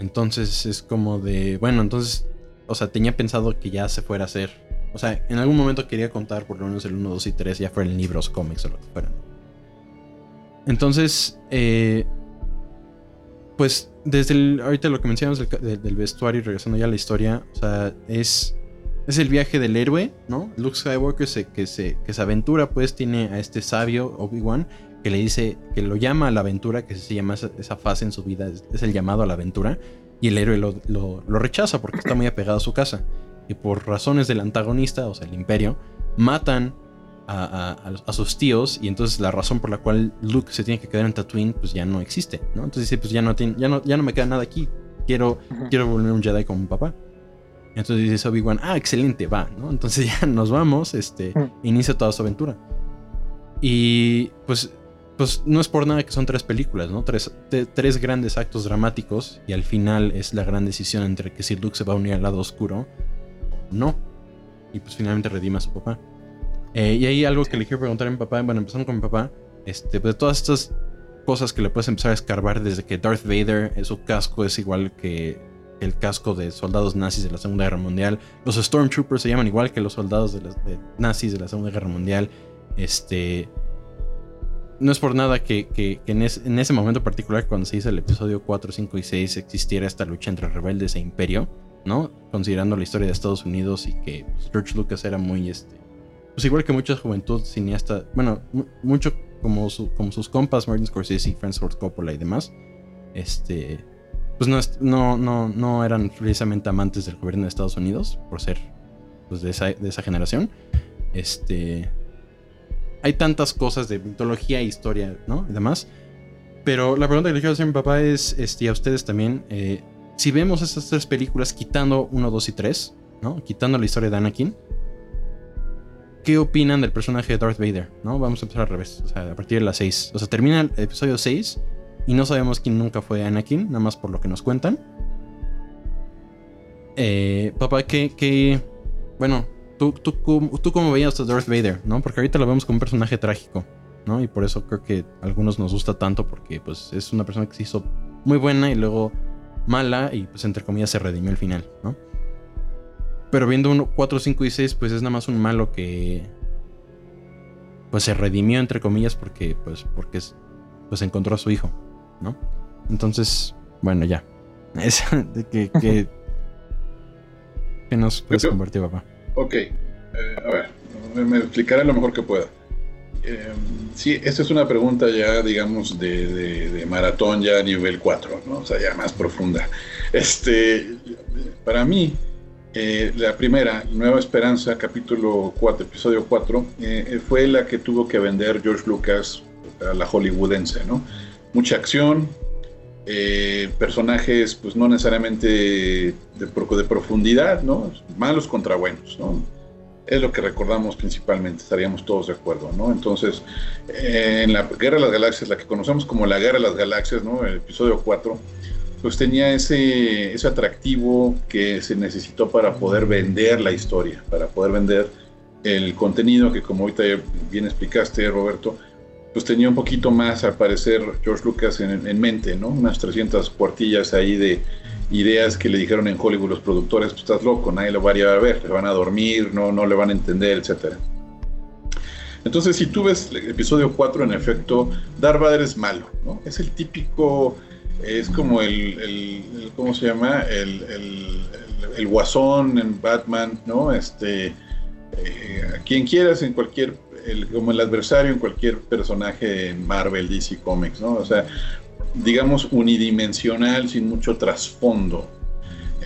Entonces es como de, bueno, entonces, o sea, tenía pensado que ya se fuera a hacer. O sea, en algún momento quería contar por lo menos el 1, 2 y 3, ya fuera en libros, cómics o lo que fuera. Entonces, eh, pues desde el, ahorita lo que mencionamos del, vestuario y regresando ya a la historia, o sea, es, es el viaje del héroe, ¿no? Luke Skywalker se, que, se, que se aventura, pues tiene a este sabio Obi-Wan que le dice, que lo llama a la aventura, que se llama esa, fase en su vida, es, es el llamado a la aventura, y el héroe lo, lo- lo rechaza porque está muy apegado a su casa. Y por razones del antagonista, o sea, el imperio, matan a, sus tíos y entonces la razón por la cual Luke se tiene que quedar en Tatooine pues ya no existe, ¿no? Entonces dice, pues ya no, tiene- ya no, ya no me queda nada aquí, quiero, Ujú. quiero volver un Jedi como mi papá. Entonces dice Obi-Wan, ah, excelente, va, ¿no? Entonces ya nos vamos, este, inicia toda su aventura. Y pues, pues no es por nada que son tres películas, ¿no? Tres, te- tres grandes actos dramáticos y al final es la gran decisión entre que si Luke se va a unir al lado oscuro o no. Y pues finalmente redime a su papá. Eh, y hay algo que le quiero preguntar a mi papá, bueno, empezando con mi papá, este, pues todas estas cosas que le puedes empezar a escarbar desde que Darth Vader, eh, su casco es igual que el casco de soldados nazis de la Segunda Guerra Mundial. Los Stormtroopers se llaman igual que los soldados de, las- de nazis de la Segunda Guerra Mundial. Este. No es por nada que, que- en, en ese momento particular, cuando se hizo el episodio 4, 5 y 6, existiera esta lucha entre rebeldes e imperio, ¿no? Considerando la historia de Estados Unidos y que pues, George Lucas era muy, este. Pues igual que mucha juventud cineasta, bueno, mu- mucho como, su- como sus compas, Martin Scorsese, Francis Ford Coppola y demás, este. Pues no, no, no, no eran precisamente amantes del gobierno de Estados Unidos, por ser pues, de, esa, de esa generación. Este. Hay tantas cosas de mitología e historia, ¿no? Y demás. Pero la pregunta que le quiero hacer a mi papá es, este, y a ustedes también, eh, si vemos estas tres películas quitando 1, 2 y 3, ¿no? Quitando la historia de Anakin, ¿qué opinan del personaje de Darth Vader? ¿No? Vamos a empezar al revés, o sea, a partir de las 6. O sea, termina el episodio 6 y no sabemos quién nunca fue Anakin, nada más por lo que nos cuentan. Eh, papá, ¿qué, qué... Bueno, ¿tú, tú, tú cómo veías a Darth Vader, ¿no? Porque ahorita lo vemos como un personaje trágico, ¿no? Y por eso creo que a algunos nos gusta tanto porque pues es una persona que se hizo muy buena y luego mala y pues entre comillas se redimió al final, ¿no? Pero viendo 1, 4, 5 y 6 pues es nada más un malo que pues se redimió entre comillas porque pues porque es- pues encontró a su hijo, ¿no? Entonces, bueno, ya. Es de que, que, que nos puedes compartir, papá. Ok, eh, a ver, me, me explicaré lo mejor que pueda. Eh, sí, esta es una pregunta ya, digamos, de, de- de maratón ya nivel 4, ¿no? O sea, ya más profunda. Este, para mí, eh, la primera, Nueva Esperanza, capítulo 4, episodio 4, eh, fue la que tuvo que vender George Lucas a la hollywoodense, ¿no? Mucha acción, eh, personajes, pues no necesariamente de, de profundidad, ¿no? Malos contra buenos, ¿no? Es lo que recordamos principalmente, estaríamos todos de acuerdo, ¿no? Entonces, eh, en la Guerra de las Galaxias, la que conocemos como la Guerra de las Galaxias, ¿no? El episodio 4, pues tenía ese, ese atractivo que se necesitó para poder vender la historia, para poder vender el contenido que como ahorita bien explicaste, Roberto, pues tenía un poquito más, al parecer, George Lucas en, en mente, ¿no? Unas 300 cuartillas ahí de ideas que le dijeron en Hollywood los productores, pues estás loco, nadie lo va a ir a ver, le van a dormir, no, no le van a entender, etcétera. Entonces, si tú ves el episodio 4, en efecto, Darth Vader es malo, ¿no? Es el típico, es como el, el- ¿cómo se llama? El, el- guasón en Batman, ¿no? Este, eh, quien quieras en cualquier, como el adversario en cualquier personaje en Marvel, DC Comics, ¿no? O sea, digamos unidimensional, sin mucho trasfondo.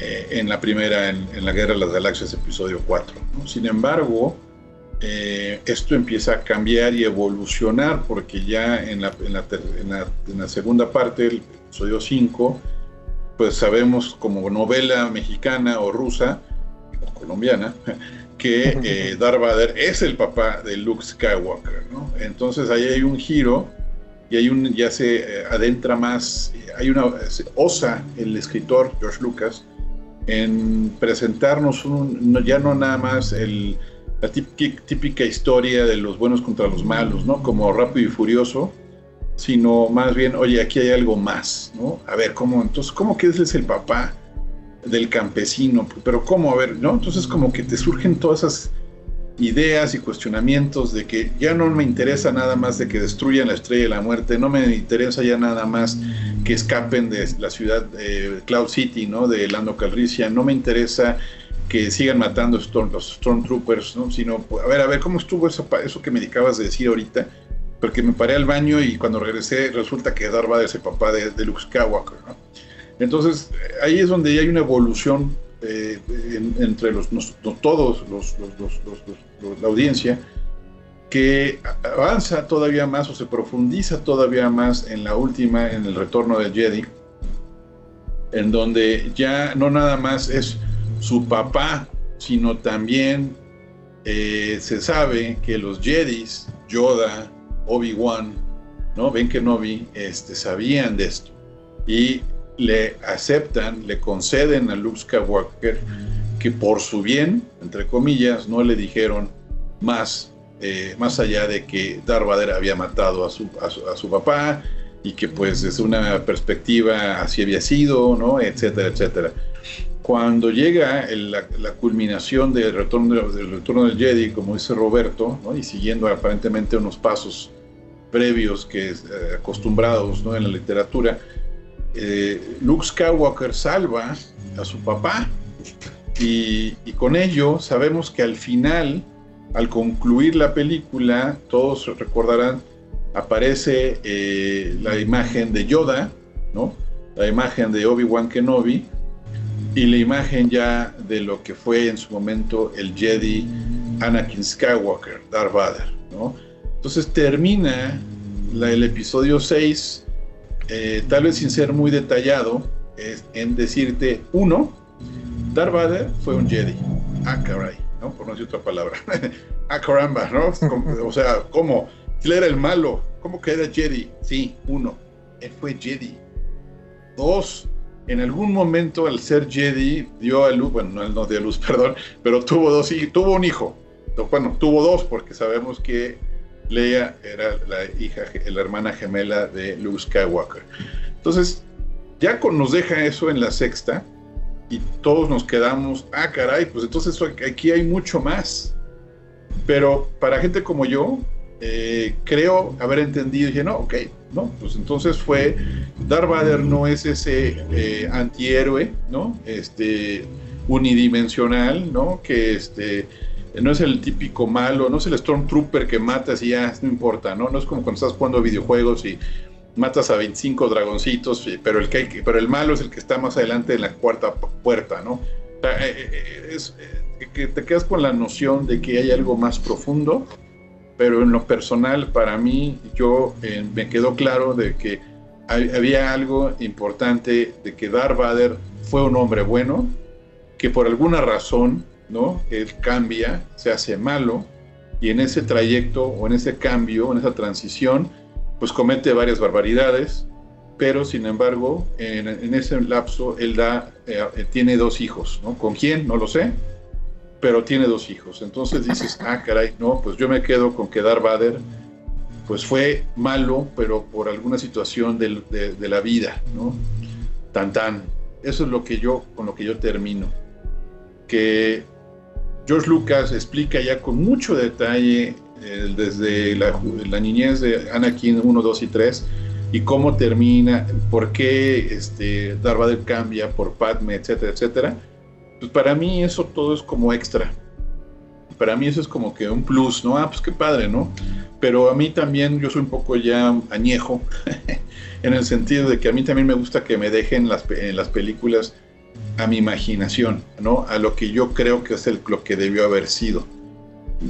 eh, en la primera, en, la Guerra de las Galaxias, episodio 4. ¿no? Sin embargo, eh, esto empieza a cambiar y evolucionar porque ya en la, en la en la- la segunda parte, el episodio 5, pues sabemos como novela mexicana o rusa o colombiana que eh, Darth Vader es el papá de Luke Skywalker, ¿no? Entonces ahí hay un giro y hay un ya se eh, adentra más, eh, hay una se osa el escritor George Lucas en presentarnos un, ya no nada más el, la típica, típica historia de los buenos contra los malos, ¿no? Como rápido y furioso, sino más bien, oye, aquí hay algo más, ¿no? A ver, ¿cómo? Entonces, ¿cómo que es el papá del campesino? Pero ¿cómo? A ver, ¿no? Entonces como que te surgen todas esas ideas y cuestionamientos de que ya no me interesa nada más de que destruyan la estrella de la muerte, no me interesa ya nada más que escapen de la ciudad de Cloud City, ¿no? De Lando Calrissian, no me interesa que sigan matando Storm- los Stormtroopers, ¿no? Sino, a ver, a ver, ¿cómo estuvo eso, eso que me acabas de decir ahorita? Porque me paré al baño y cuando regresé resulta que Darth Vader es el papá de, de Luke Skywalker. Entonces, ahí es donde hay una evolución eh, en- entre los, todos la audiencia que avanza todavía más o se profundiza todavía más en la última, en el retorno del Jedi, en donde ya no nada más es su papá, sino también eh, se sabe que los Jedis, Yoda, Obi-Wan, ¿no? Ven que Novi este, sabían de esto y le aceptan, le conceden a Luke Skywalker que por su bien, entre comillas, no le dijeron más, eh, más allá de que Darth Vader había matado a su, a su, papá y que pues desde una perspectiva así había sido, ¿no? etcétera, etcétera. Cuando llega la, culminación del retorno, del retorno del Jedi, como dice Roberto, ¿no? y siguiendo aparentemente unos pasos previos que eh, acostumbrados ¿no? en la literatura, eh, Luke Skywalker salva a su papá y, con ello sabemos que al final, al concluir la película, todos recordarán, aparece eh, la imagen de Yoda, ¿no? la imagen de Obi-Wan Kenobi y la imagen ya de lo que fue en su momento el Jedi Anakin Skywalker, Darth Vader. ¿no? Entonces termina el episodio 6, eh, tal vez sin ser muy detallado, en decirte, uno, Darth Vader fue un Jedi. Ah, caray, ¿no? Por no decir otra palabra. ah, caramba, ¿no? o sea, ¿cómo? Él era el malo. ¿Cómo que era Jedi? Sí, uno. Él fue Jedi. Dos, en algún momento al ser Jedi dio a luz, bueno, no, él no dio a luz, perdón, pero tuvo dos y tuvo un hijo. Bueno, tuvo dos porque sabemos que Leia era la hija, la hermana gemela de Luke Skywalker. Entonces, ya nos deja eso en la sexta, y todos nos quedamos, ah, caray, pues entonces aquí hay mucho más. Pero para gente como yo, eh, creo haber entendido y dije, no, ok, no, pues entonces fue, Darth Vader no es ese eh, antihéroe, ¿no? Este, unidimensional, ¿no? Que este, no es el típico malo, no es el Stormtrooper que matas y ya no importa, ¿no? No es como cuando estás jugando videojuegos y matas a 25 dragoncitos, pero el, que, pero el malo es el que está más adelante en la cuarta puerta, ¿no? Eh, eh, eh, es, que te quedas con la noción de que hay algo más profundo, pero en lo personal, para mí, yo me quedó claro de que había algo importante de que Darth Vader fue un hombre bueno, que por alguna razón, ¿no? Él cambia, se hace malo, y en ese trayecto o en ese cambio, en esa transición, pues comete varias barbaridades, pero sin embargo, en, ese lapso él da, eh, tiene dos hijos, ¿no? ¿Con quién? No lo sé, pero tiene dos hijos. Entonces dices, ah, caray, no, pues yo me quedo con que Darth Vader, pues fue malo, pero por alguna situación de, de, la vida, ¿no? Tan tan. Eso es lo que yo, con lo que yo termino. Que George Lucas explica ya con mucho detalle desde la, niñez de Anakin 1, 2 y 3 y cómo termina, por qué este, Darth Vader cambia por Padme, etcétera, etcétera. Pues para mí eso todo es como extra. Para mí eso es como que un plus, ¿no? Ah, pues qué padre, ¿no? Pero a mí también, yo soy un poco ya añejo, en el sentido de que a mí también me gusta que me dejen las, en las películas a mi imaginación, ¿no? A lo que yo creo que es el, lo que debió haber sido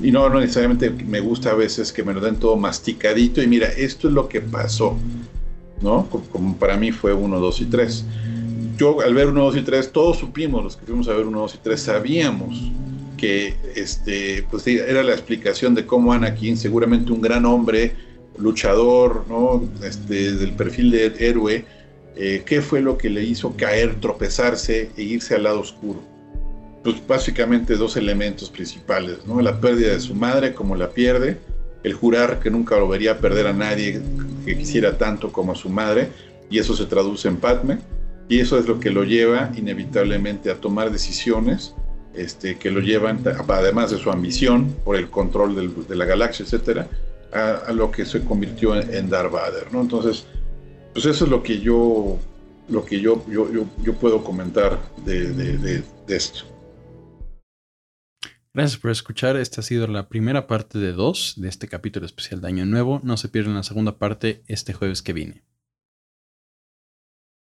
y no, necesariamente me gusta a veces que me lo den todo masticadito y mira, esto es lo que pasó, ¿no? Como, para mí fue 1, 2 y 3. Yo al ver 1, 2 y 3, todos supimos, los que fuimos a ver 1, 2 y 3, sabíamos que este, pues, era la explicación de cómo Anakin, seguramente un gran hombre, luchador, ¿no? Este, del perfil de héroe, eh, qué fue lo que le hizo caer, tropezarse e irse al lado oscuro pues básicamente dos elementos principales, ¿no? La pérdida de su madre, como la pierde, el jurar que nunca lo vería perder a nadie que quisiera tanto como a su madre, y eso se traduce en Padme, y eso es lo que lo lleva inevitablemente a tomar decisiones este, que lo llevan, además de su ambición por el control de la galaxia, etcétera, a, lo que se convirtió en, Darth Vader, ¿no? Entonces, pues eso es lo que yo, lo que yo, yo, yo, puedo comentar de, de esto. Gracias por escuchar. Esta ha sido la primera parte de dos de este capítulo especial de Año Nuevo. No se pierdan la segunda parte este jueves que viene.